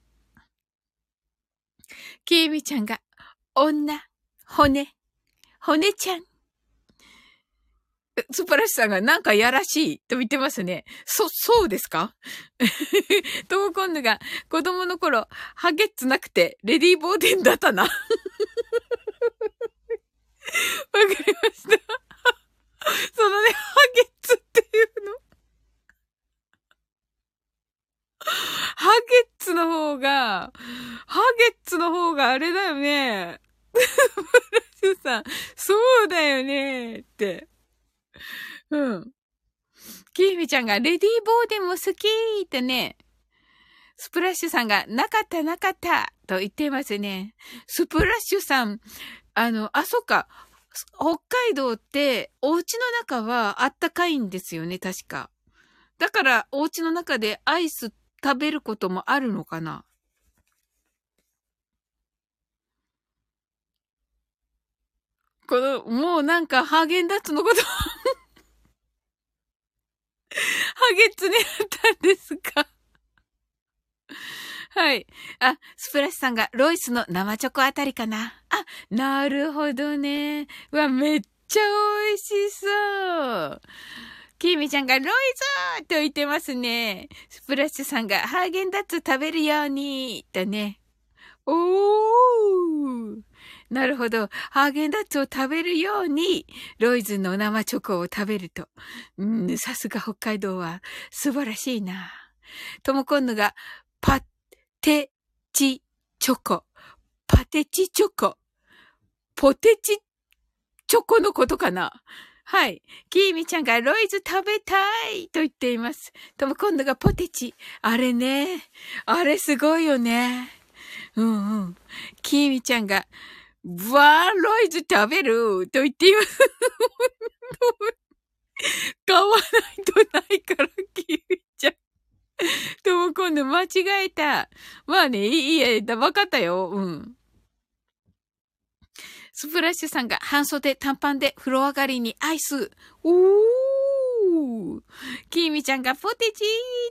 きえみちゃんが、女、骨、骨ちゃん。スプラッシさんがなんかやらしいと言ってますね。そ、そうですか？トモコンヌが子供の頃、ハゲッツなくて、レディーボーデンだったな。わかりました。そのね、ハゲッツっていうの。ハゲッツの方が、ハゲッツの方があれだよね。スプラシュさん、そうだよねって。うん。きーみちゃんが、レディーボーデンも好きーってね、スプラッシュさんが、なかったなかったと言ってますね。スプラッシュさん、あの、あ、そっか。北海道って、お家の中はあったかいんですよね、確か。だから、お家の中でアイス食べることもあるのかなこの、もうなんかハーゲンダッツのことハゲツになったんですか？はい。あ、スプラッシュさんがロイスの生チョコあたりかな。あ、なるほどね。うわ、めっちゃ美味しそう。キーミちゃんがロイズと言ってますね。スプラッシュさんがハーゲンダッツ食べるように、とね。おー。なるほど。ハーゲンダッツを食べるように、ロイズの生チョコを食べると。うん、さすが北海道は素晴らしいな。ともこんぬが、パテチチョコ。パテチチョコ。ポテチチョコのことかなはい。キーミちゃんがロイズ食べたいと言っています。とも今度がポテチ。あれね。あれすごいよね。うんうん。キーミちゃんが、わー、ロイズ食べると言っています。買わないとないから、キーミちゃん。とも今度間違えた。まあね、いいや、わかったよ。うん。スプラッシュさんが半袖短パンで風呂上がりにアイス。おーキーミちゃんがポテチ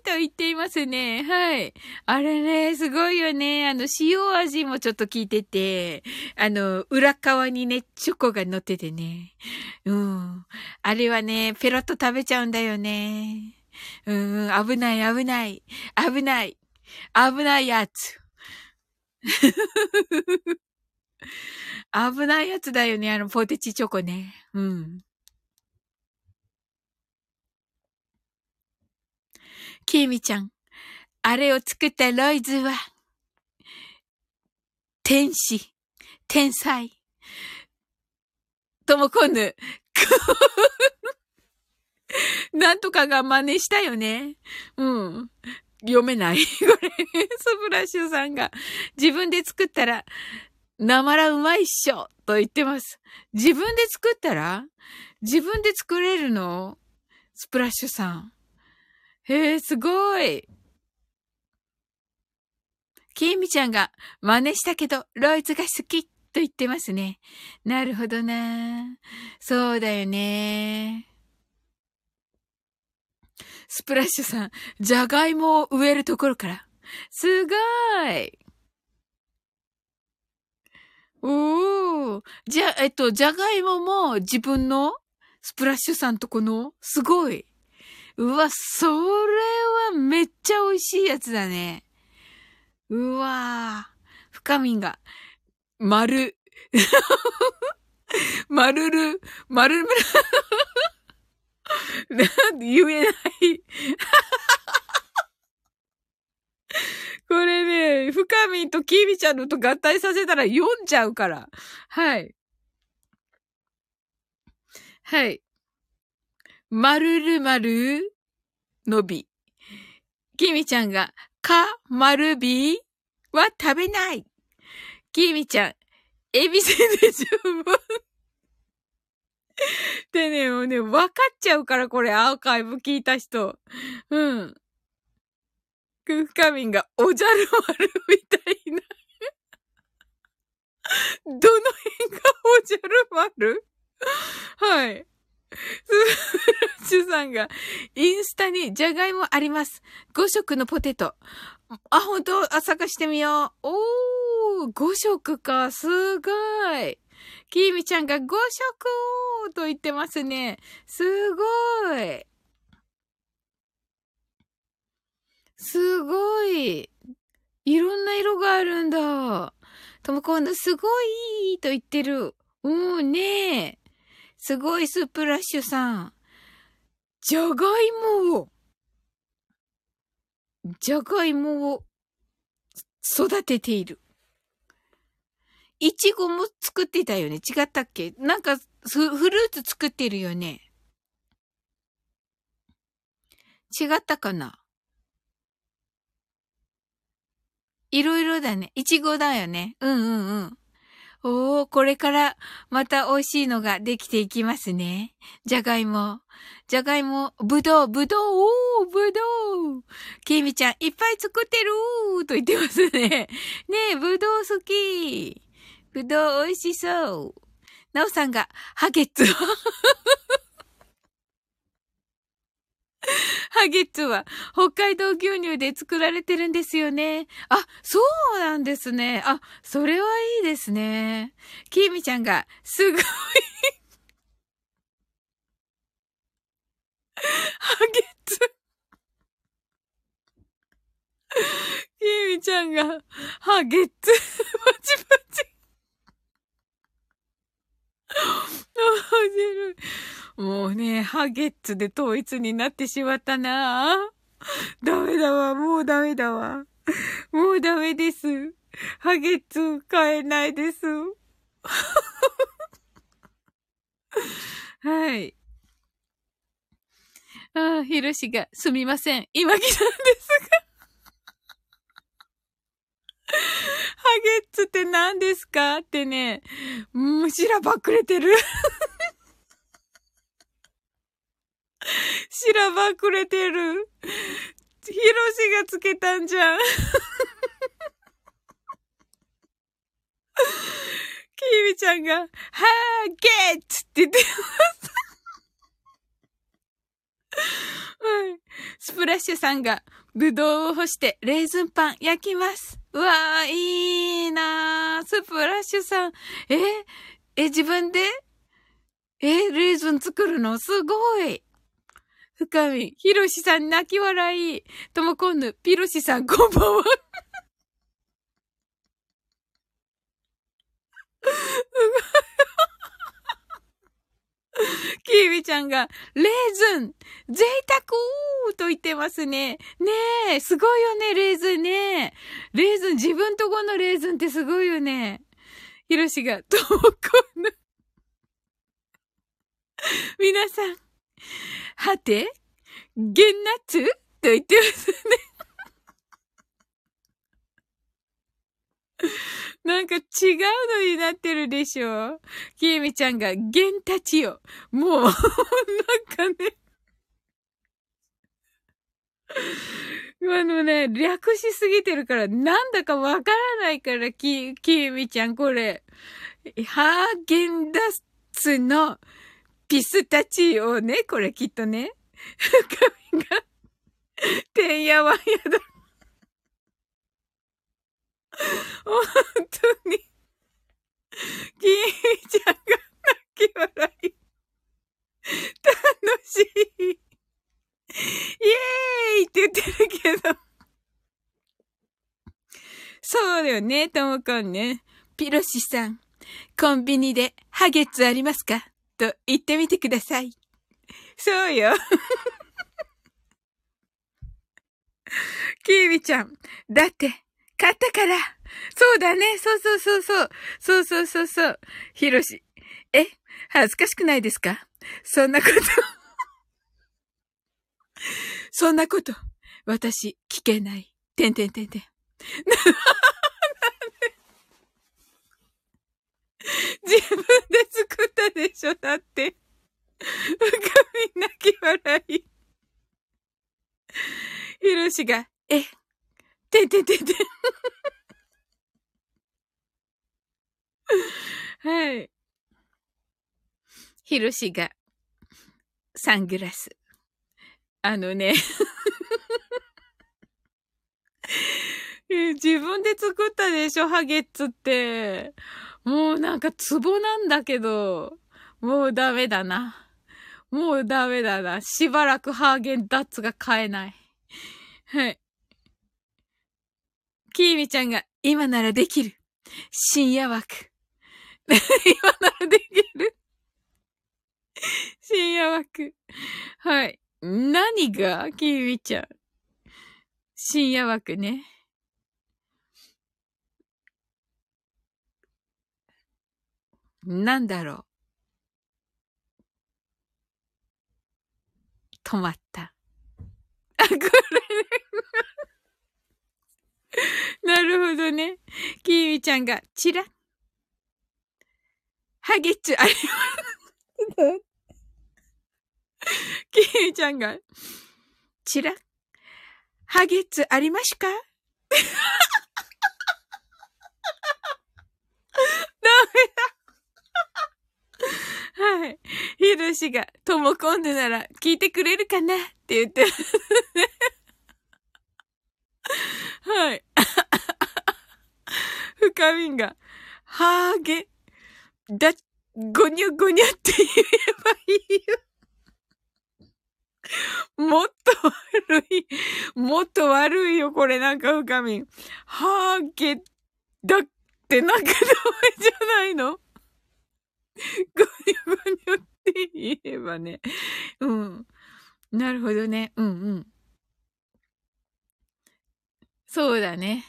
ーと言っていますね。はい。あれね、すごいよね。あの、塩味もちょっと効いてて、あの、裏側にね、チョコが乗っててね。うん。あれはね、ペロッと食べちゃうんだよね。うん、危ない、危ない。危ない。危ないやつ。危ないやつだよね、あのポテチチョコね。うん。キーミちゃん、あれを作ったロイズは、天使、天才。ともこぬ。なんとかが真似したよね。うん。読めない。これ、スプラッシュさんが自分で作ったらなまらうまいっしょと言ってます。自分で作ったら自分で作れるの？スプラッシュさん。へえ、すごい。キーミちゃんが真似したけど、ロイズが好きと言ってますね。なるほどな。そうだよね。スプラッシュさん、じゃがいもを植えるところから。すごい。おー。じゃ、えっと、じゃがいもも自分のスプラッシュさんとこの？すごい。うわ、それはめっちゃ美味しいやつだね。うわー。深みんが、丸。丸る、丸る、なんで言えない これね、深みんとキービちゃんのと合体させたら読んじゃうから。はい。はい。まるるまるのび。キミちゃんが、か、まるびは食べない。キミちゃん、エビせんで十分。でね、もうね、わかっちゃうから、これ、アーカイブ聞いた人。うん。クフカミンがおじゃる丸みたいな どの辺がおじゃる丸？はい。スラッシュさんが、インスタにじゃがいもあります。5色のポテト。あ、ほんとあ、探してみよう。おー、5色か。すごい。キーミちゃんが5色と言ってますね。すごい。すごい。いろんな色があるんだ。とも今度すごいと言ってる。うんねえ。すごいスプラッシュさん。じゃがいもを、じゃがいもを育てている。いちごも作ってたよね違ったっけ？なんかフルーツ作ってるよね違ったかな？いろいろだね。いちごだよね。うんうんうん。おー、これからまた美味しいのができていきますね。じゃがいも。じゃがいも、ぶどう、ぶどう、おー、ぶどう。きみちゃん、いっぱい作ってると言ってますね。ねえ、ぶどう好き。ぶどう美味しそう。なおさんが、ハゲッツ。ハゲッツは北海道牛乳で作られてるんですよね。あ、そうなんですね。あ、それはいいですね。キーミちゃんが、すごいハゲッツ。キーミちゃんが、ハゲッツ。パチパチ。白い。もうね、ハゲッツで統一になってしまったなダメだわ、もうダメだわ。もうダメです。ハゲッツ買えないです。はい。ああ、ヒロシが、すみません。今来たんですが。ハゲッツって何ですか？ってね、むしらばくれてる。しらばくれてる。ヒロシがつけたんじゃん。キーミちゃんが、ハーゲッツって言ってます。はい。スプラッシュさんが、ぶどうを干してレーズンパン焼きます。うわー、いいなー。スプラッシュさん。え？え、自分で？え、レーズン作るの？すごい。深み、ひろしさん泣き笑い。ともこんぬ、ピロシさんこんばんは。すごい。キービちゃんが、レーズン贅沢と言ってますね。ねえ、すごいよね、レーズンね。レーズン、自分とこのレーズンってすごいよね。ヒロシが、とこの？皆さん、はて、ゲンナッツと言ってますね。なんか違うのになってるでしょきえみちゃんが、ゲンたちよ。もう、なんかね。あのね、略しすぎてるから、なんだかわからないから、き、きえみちゃん、これ。ハーゲンダッツのピスタチオね、これきっとね。深みが、てんやわんやだ。本当に、キーちゃんが泣き笑い。楽しい。イエーイって言ってるけど。そうだよね、ともこんね。ピロシさん、コンビニでハゲツありますか？と言ってみてください。そうよ。キービちゃん、だって、買ったから。そうだね。そうそうそうそう。そうそうそうそう。ひろし。え？恥ずかしくないですか？そんなこと そんなこと。私、聞けない。てんてんてんてん。自分で作ったでしょ？だって。深み泣き笑い。ひろしが、え、てててて。はい。ひろしが、サングラス。あのね 自分で作ったでしょ、ハゲッツって。もうなんかツボなんだけど、もうダメだな。もうダメだな。しばらくハーゲンダッツが買えない。はい。キーミちゃんが、今ならできる。深夜枠。今ならできる。深夜枠。はい。何が？キーミちゃん。深夜枠ね。なんだろう。止まった。あ、これ、ね、なるほどね。キーミちゃんが、チラハゲッチュあり。キーミちゃんが、チラハゲッツありますか？ダメだ。はい。ヒロシが、ともこんでなら聞いてくれるかな？って言ってる。はい。深みんが、ハーゲ、だ、ごにょごにょって言えばいいよ。もっと悪い。もっと悪いよ、これなんか深みん。ハーゲ、だってなんかダメじゃないの？ごにょごにょって言えばね。うん。なるほどね。うんうん。そうだね。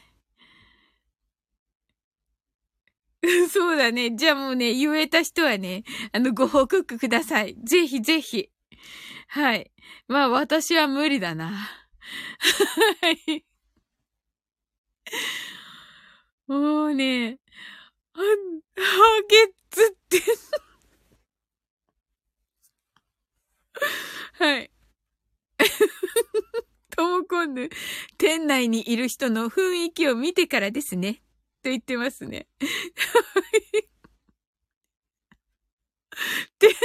そうだね。じゃあもうね、言えた人はね、あの、ご報告ください。ぜひぜひ。はい。まあ、私は無理だな。はい。もうね、は、ハゲッツってはい。とも今度、店内にいる人の雰囲気を見てからですね。と言ってますね。店内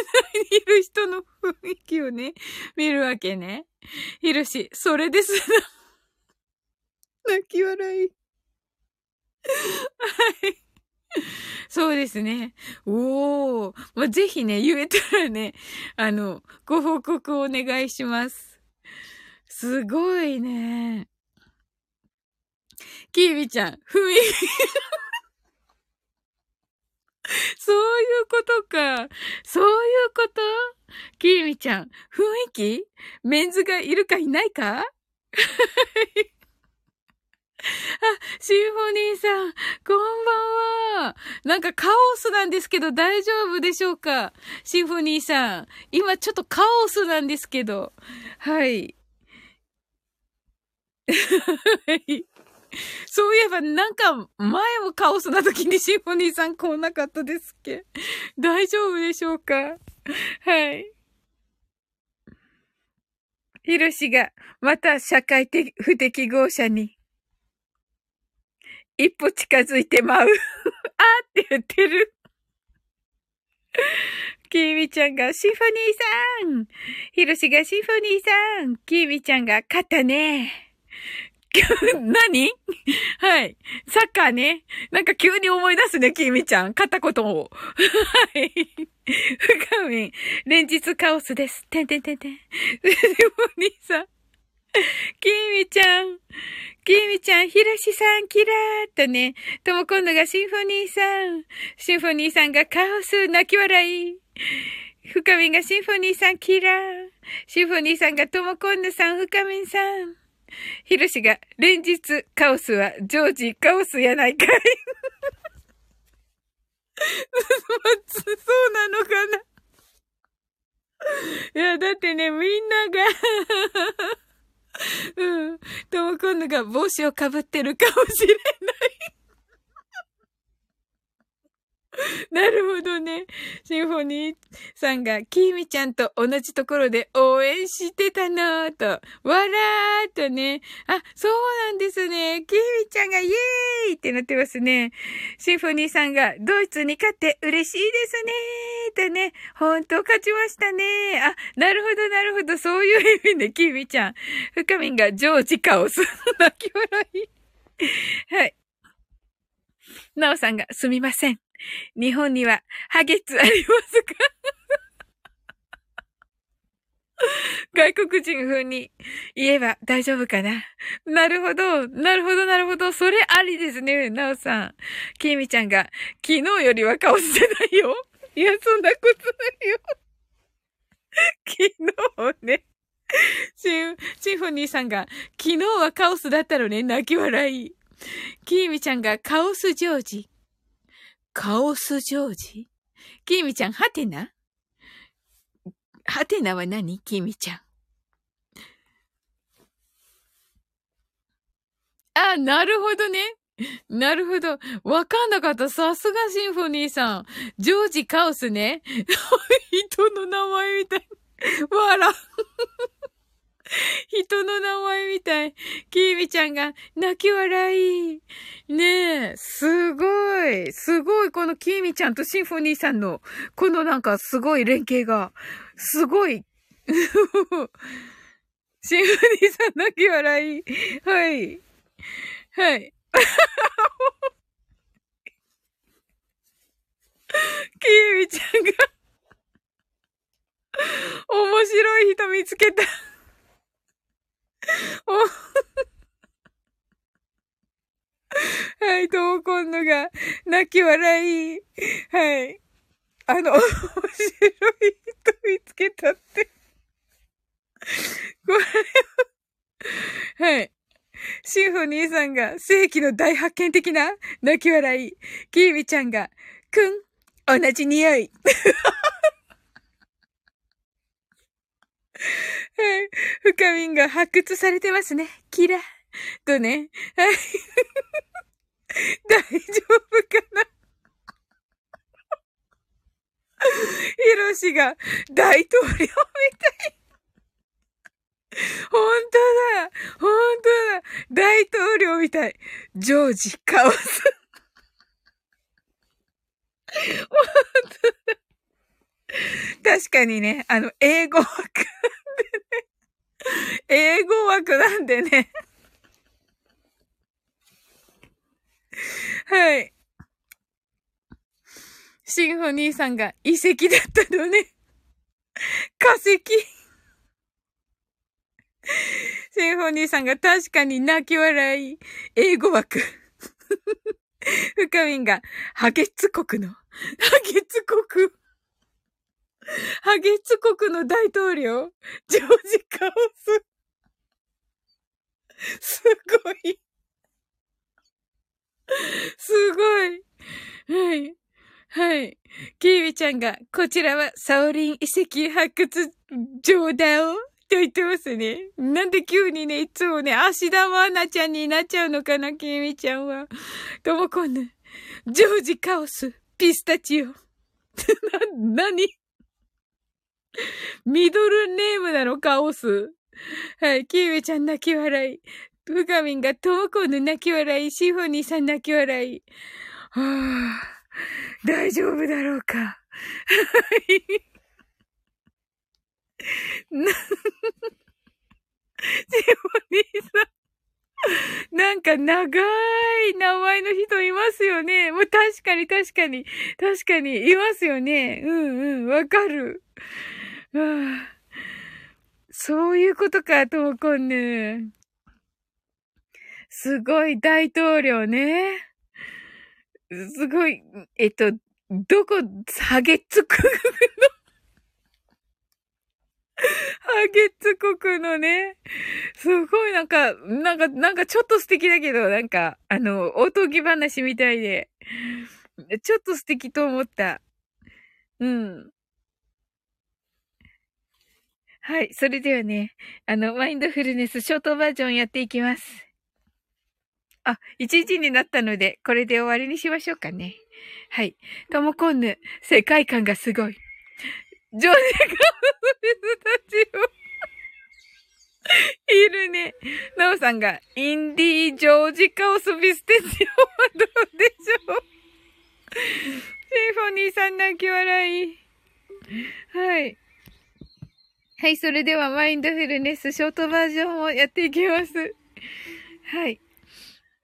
にいる人の雰囲気をね、見るわけね。ひろし、それです 泣き笑い。はい。そうですね。おー。まあ、ぜひね、言えたらね、あの、ご報告をお願いします。すごいね。キービちゃん、雰囲気そういうことか。そういうこと？キーミちゃん、雰囲気？メンズがいるかいないか？あ、シンフォニーさん、こんばんは。なんかカオスなんですけど大丈夫でしょうか？シンフォニーさん。今ちょっとカオスなんですけど。はい。そういえばなんか前もカオスな時にシンフォニーさん来なかったですっけ？大丈夫でしょうか？はい。ヒロシがまた社会的不適合者に一歩近づいてまう。あーって言ってる。キーミちゃんがシンフォニーさん。ヒロシがシンフォニーさん。キーミちゃんが勝ったね。何？はい。サッカーね。なんか急に思い出すね、キーミちゃん。勝ったことを。はい。深みん、連日カオスです。てんてんてんてん。シンフォニーさん。キーミちゃん。きみちゃん、ひらしさん、キラーとね、とも今度がシンフォニーさん。シンフォニーさんがカオス、泣き笑い。深みんがシンフォニーさん、キラー。シンフォニーさんがとも今度さん、深みんさん。ひろしが、連日、カオスは、常時、カオスやないかい。そうなのかな？いや、だってね、みんながうん。とも今度が帽子をかぶってるかもしれない なるほどね。シンフォニーさんが、キーミちゃんと同じところで応援してたなぁと、わらーとね。あ、そうなんですね。キーミちゃんがイエーイってなってますね。シンフォニーさんが、ドイツに勝って嬉しいですねーとね。本当勝ちましたねあ、なるほどなるほど。そういう意味で、キーミちゃん。深みんがジョージカオス。泣き笑い。はい。なおさんが、すみません。日本にはハゲツありますか？外国人風に言えば大丈夫かな？なるほど。なるほど、なるほど。それありですね、なおさん。きみちゃんが、昨日よりは顔してないよ。いや、そんなことないよ。昨日ね。シン、シンフォニーさんが、昨日はカオスだったのね、泣き笑い。キーミちゃんがカオスジョージ。カオスジョージ？キミちゃん、ハテナ？ハテナは何？キミちゃん。あ、なるほどね。なるほど。わかんなかった。さすがシンフォニーさん。ジョージカオスね。人の名前みたい。わら。人の名前みたい。キーミちゃんが泣き笑い。ねえ、すごい。すごい。このキーミちゃんとシンフォニーさんの、このなんかすごい連携が、すごい。シンフォニーさん泣き笑い。はい。はい。キーミちゃんが面白い人見つけたはい、ともこんのが、泣き笑い。はい。あの、面白い人見つけたって。これは、はい。シンフォニーさんが世紀の大発見的な泣き笑い。キービちゃんが、くん、同じ匂い。はい。深みんが発掘されてますね。キラ。とね。はい。大丈夫かな？ヒロシが大統領みたい。本当だ本当だ大統領みたい。ジョージ・カオス。本当だ。確かにね、あの、英語枠なんでね。英語枠なんでね。はい。シンフォニーさんが遺跡だったのね。化石。シンフォニーさんが確かに泣き笑い。英語枠。深みんが、ハゲツ国の、ハゲツ国。ハゲツ国の大統領、ジョージ・カオス。すごい。すごい。はい。はい。キービちゃんが、こちらはサオリン遺跡発掘場だよ。と言ってますね。なんで急にね、いつもね、芦田愛菜ちゃんになっちゃうのかな、キービちゃんは。ともこんぬ。ジョージカオス、ピスタチオ。な、なにミドルネームなの、カオス。はい、キービちゃん泣き笑い。ふかみんがともこんぬ泣き笑い。シフォニーさん泣き笑い。はぁ。大丈夫だろうか。はい。な、ジモニーさん。なんか長い名前の人いますよね。もう確かに確かに。確かにいますよね。うんうん。わかる。はあ、そういうことか、ともこんね。すごい大統領ね。すごい、えっと、どこ、ハゲツ国のハゲツ国のね、すごいなんか、なんか、なんかちょっと素敵だけど、なんか、あの、おとぎ話みたいで、ちょっと素敵と思った。うん。はい。それではね、あの、マインドフルネスショートバージョンやっていきます。あ、1時になったので、これで終わりにしましょうかね。はい。ともこんぬ、世界観がすごい。ジョネカウスたちをいるね。ナオさんが、インディー・ジョージ・カオス・ビステジオはどうでしょうシンフォニーさん泣き笑い。はい。はい、それではマインドフルネスショートバージョンをやっていきます。はい。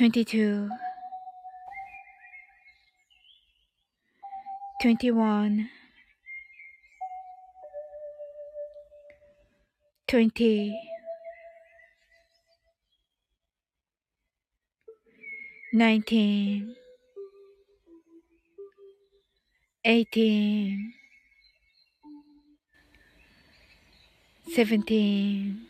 22 21 20 19 18 17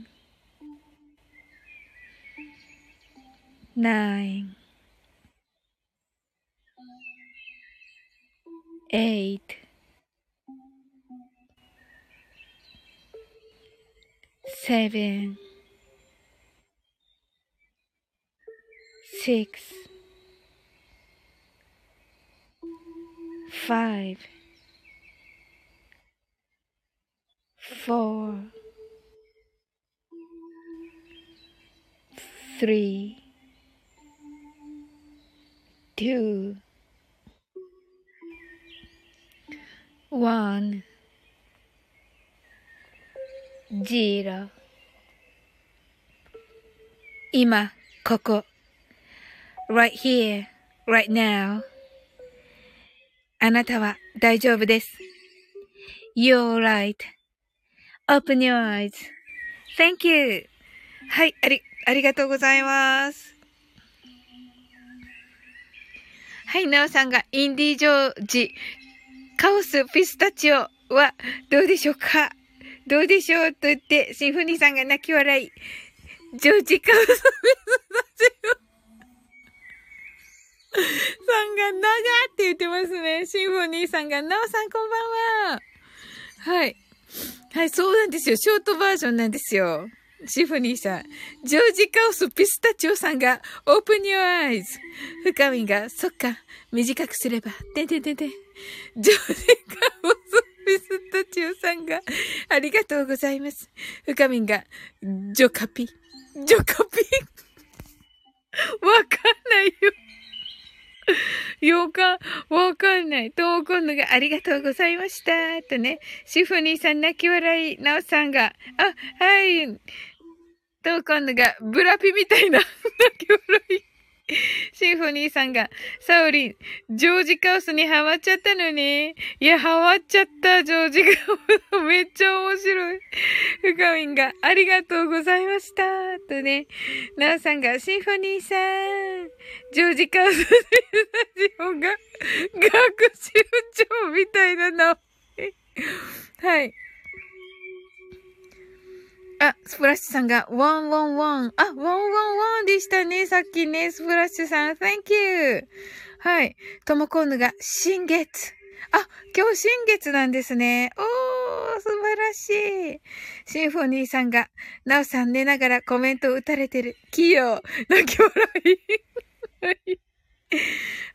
nine, eight, seven, six, five, four, three, two, one, zero 今、ここ。right here, right now. あなたは大丈夫です。You're right.Open your eyes.Thank you. はい、あり、ありがとうございます。はい、なおさんがインディ・ジョージ、カオス・ピスタチオはどうでしょうか？どうでしょうと言って、シンフォニーさんが泣き笑い。ジョージカウス・ピスタチオさんが長って言ってますね。シンフォニーさんが、なおさんこんばんは。はい。はい、そうなんですよ。ショートバージョンなんですよ。シフニーさん。ジョージカオスピスタチオさんが、オープン your eyes。深みが、そっか、短くすれば、てんてんてんてん。ジョージカオスピスタチオさんが、ありがとうございます。深みが、ジョカピ。ジョカピ。わかんないよ。ようか、わかんない。トーコンヌがありがとうございました。とね、シフニーさん泣き笑い、ナオさんが、あ、はい。と、今度が、ブラピみたいな、泣き笑い。シンフォニーさんが、サオリン、ジョージカオスにハマっちゃったのね。いや、ハマっちゃった、ジョージカオス。めっちゃ面白い。フカミンが、ありがとうございました。とね、ナオさんが、シンフォニーさん、ジョージカオススタジオが、学習長みたいな名前。はい。あ、スプラッシュさんが、ワンワンワン。あ、ワンワンワンでしたね。さっきね、スプラッシュさん。Thank you. はい。ともこんぬが、新月。あ、今日新月なんですね。おー、素晴らしい。シンフォニーさんが、なおさん寝ながらコメント打たれてる。器用。泣き笑い。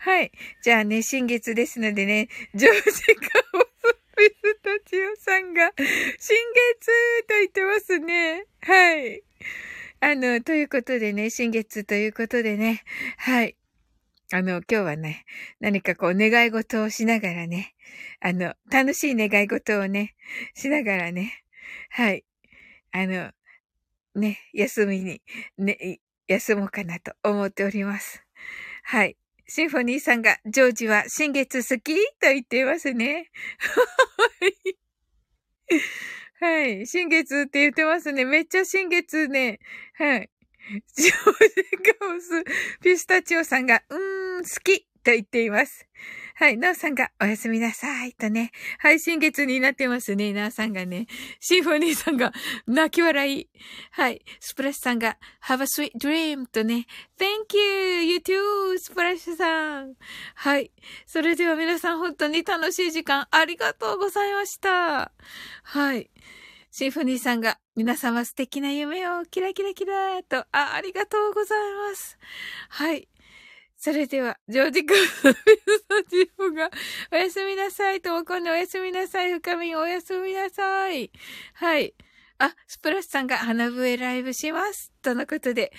はい。じゃあね、新月ですのでね、ジョージカオミスタチオさんが、新月と言ってますね。はい。あの、ということでね、新月ということでね、はい。あの、今日はね、何かこう願い事をしながらね、あの、楽しい願い事をね、しながらね、はい。あの、ね、休みに、ね、休もうかなと思っております。はい。シンフォニーさんが、ジョージは新月好きと言っていますね。はい。はい。新月って言ってますね。めっちゃ新月ね。はい。ジョージカオス、ピスタチオさんが、うーん、好きと言っています。はい。なおさんがおやすみなさい。とね。配信月になってますね。なおさんがね。シンフォニーさんが泣き笑い。はい。スプラッシュさんが Have a sweet dream とね。Thank you! You too! スプラッシュさん。はい。それでは皆さん本当に楽しい時間ありがとうございました。はい。シンフォニーさんが、皆様素敵な夢をキラキラキラーと、あ、ありがとうございます。はい。それでは、ジョージ君のスタジオが、おやすみなさい。ともこんでおやすみなさい。深みおやすみなさい。はい。あ、スプラスさんが花笛ライブします。とのことで、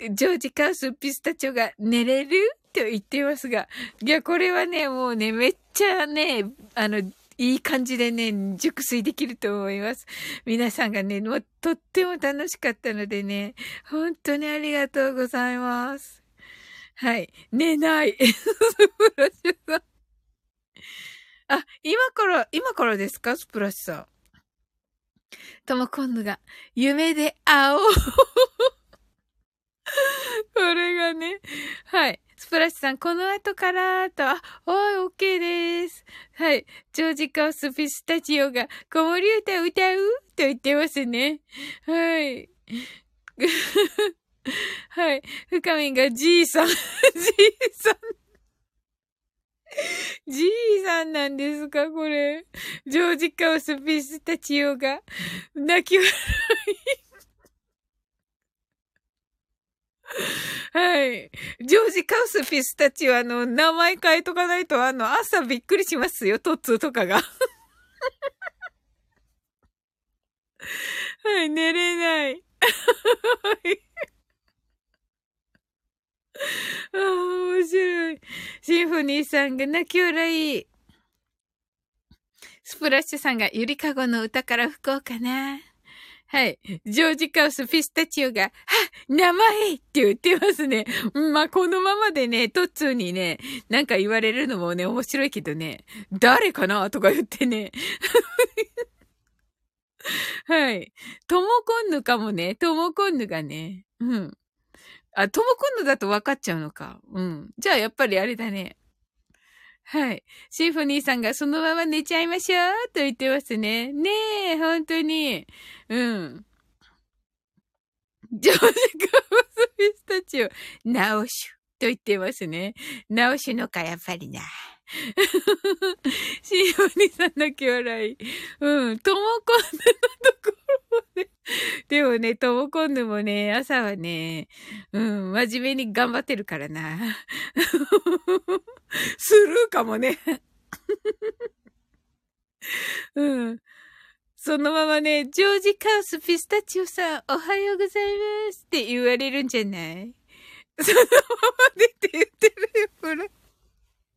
ジョージカウスピスタチョが寝れると言っていますが、いや、これはね、もうね、めっちゃね、あの、いい感じでね、熟睡できると思います。皆さんがね、もうとっても楽しかったのでね、本当にありがとうございます。はい。寝ない。素晴らしさん。あ、今から、今からですか？スプラッシュさん。とも今度が、夢で会おう。これがね、はい。スプラッシュさん、この後からと、あ、おい、オッケーです。はい。ジョージカオスピスタチオが、子守歌歌う？と言ってますね。はい。はい。深みんがじいさん、じいさん。じいさんなんですかこれ。ジョージカオスピスタチオが、泣き笑い。はい。ジョージカウスピスタチは、あの、名前変えとかないと、あの、朝びっくりしますよ、トッツーとかが。はい、寝れない。ああ、面白い。シンフニーさんが泣き笑い。スプラッシュさんがゆりかごの歌から吹こうかな。はい。ジョージカウスピスタチオが、は名前って言ってますね。まあ、このままでね、トッツーにね、なんか言われるのもね、面白いけどね、誰かなとか言ってね。はい。トモコンヌかもね、トモコンヌがね、うん。あ、トモコンヌだと分かっちゃうのか。うん。じゃあ、やっぱりあれだね。はい。シンフォニーさんがそのまま寝ちゃいましょうと言ってますね。ねえ、本当に。うん。ジョージカウスピスタチオ、直しと言ってますね。直しのか、やっぱりな。シンフォニーさん泣き笑い。うん。トモコンヌのところもね。でもね、トモコンヌもね、朝はね、うん、真面目に頑張ってるからな。スルーかもね。うん。そのままね、ジョージカウスピスタチオさん、おはようございますって言われるんじゃない？そのままでって言ってるよ、ほら。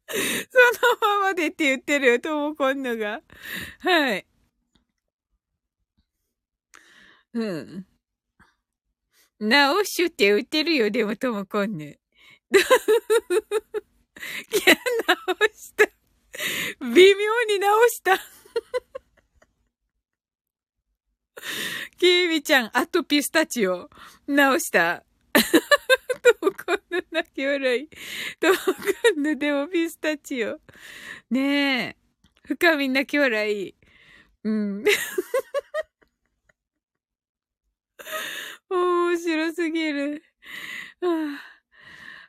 そのままでって言ってるよ、ともこんのが。はい。うん。直しゅって言ってるよ、でもともこんぬ。いや、直した。微妙に直した。ケイミちゃん、あとピスタチオ。直した。ともこんぬ泣き笑い。ともこんぬでもピスタチオ。ねえ。深み泣き笑い。うん。面白すぎる。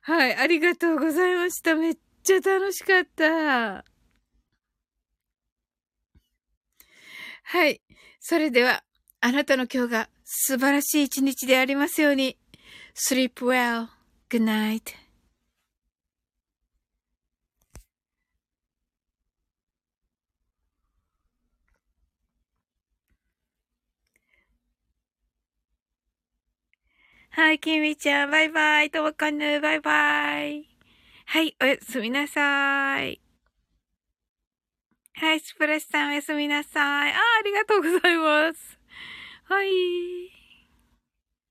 はい、ありがとうございました。めっちゃ楽しかった。はい。それでは、あなたの今日が素晴らしい一日でありますように。sleep well. Good night. はい、きみちゃん、バイバイ。ともかぬ、バイバイ。はい、おやすみなさい。はい、スプラッシュさん、おやすみなさい。あ、ありがとうございます。はい。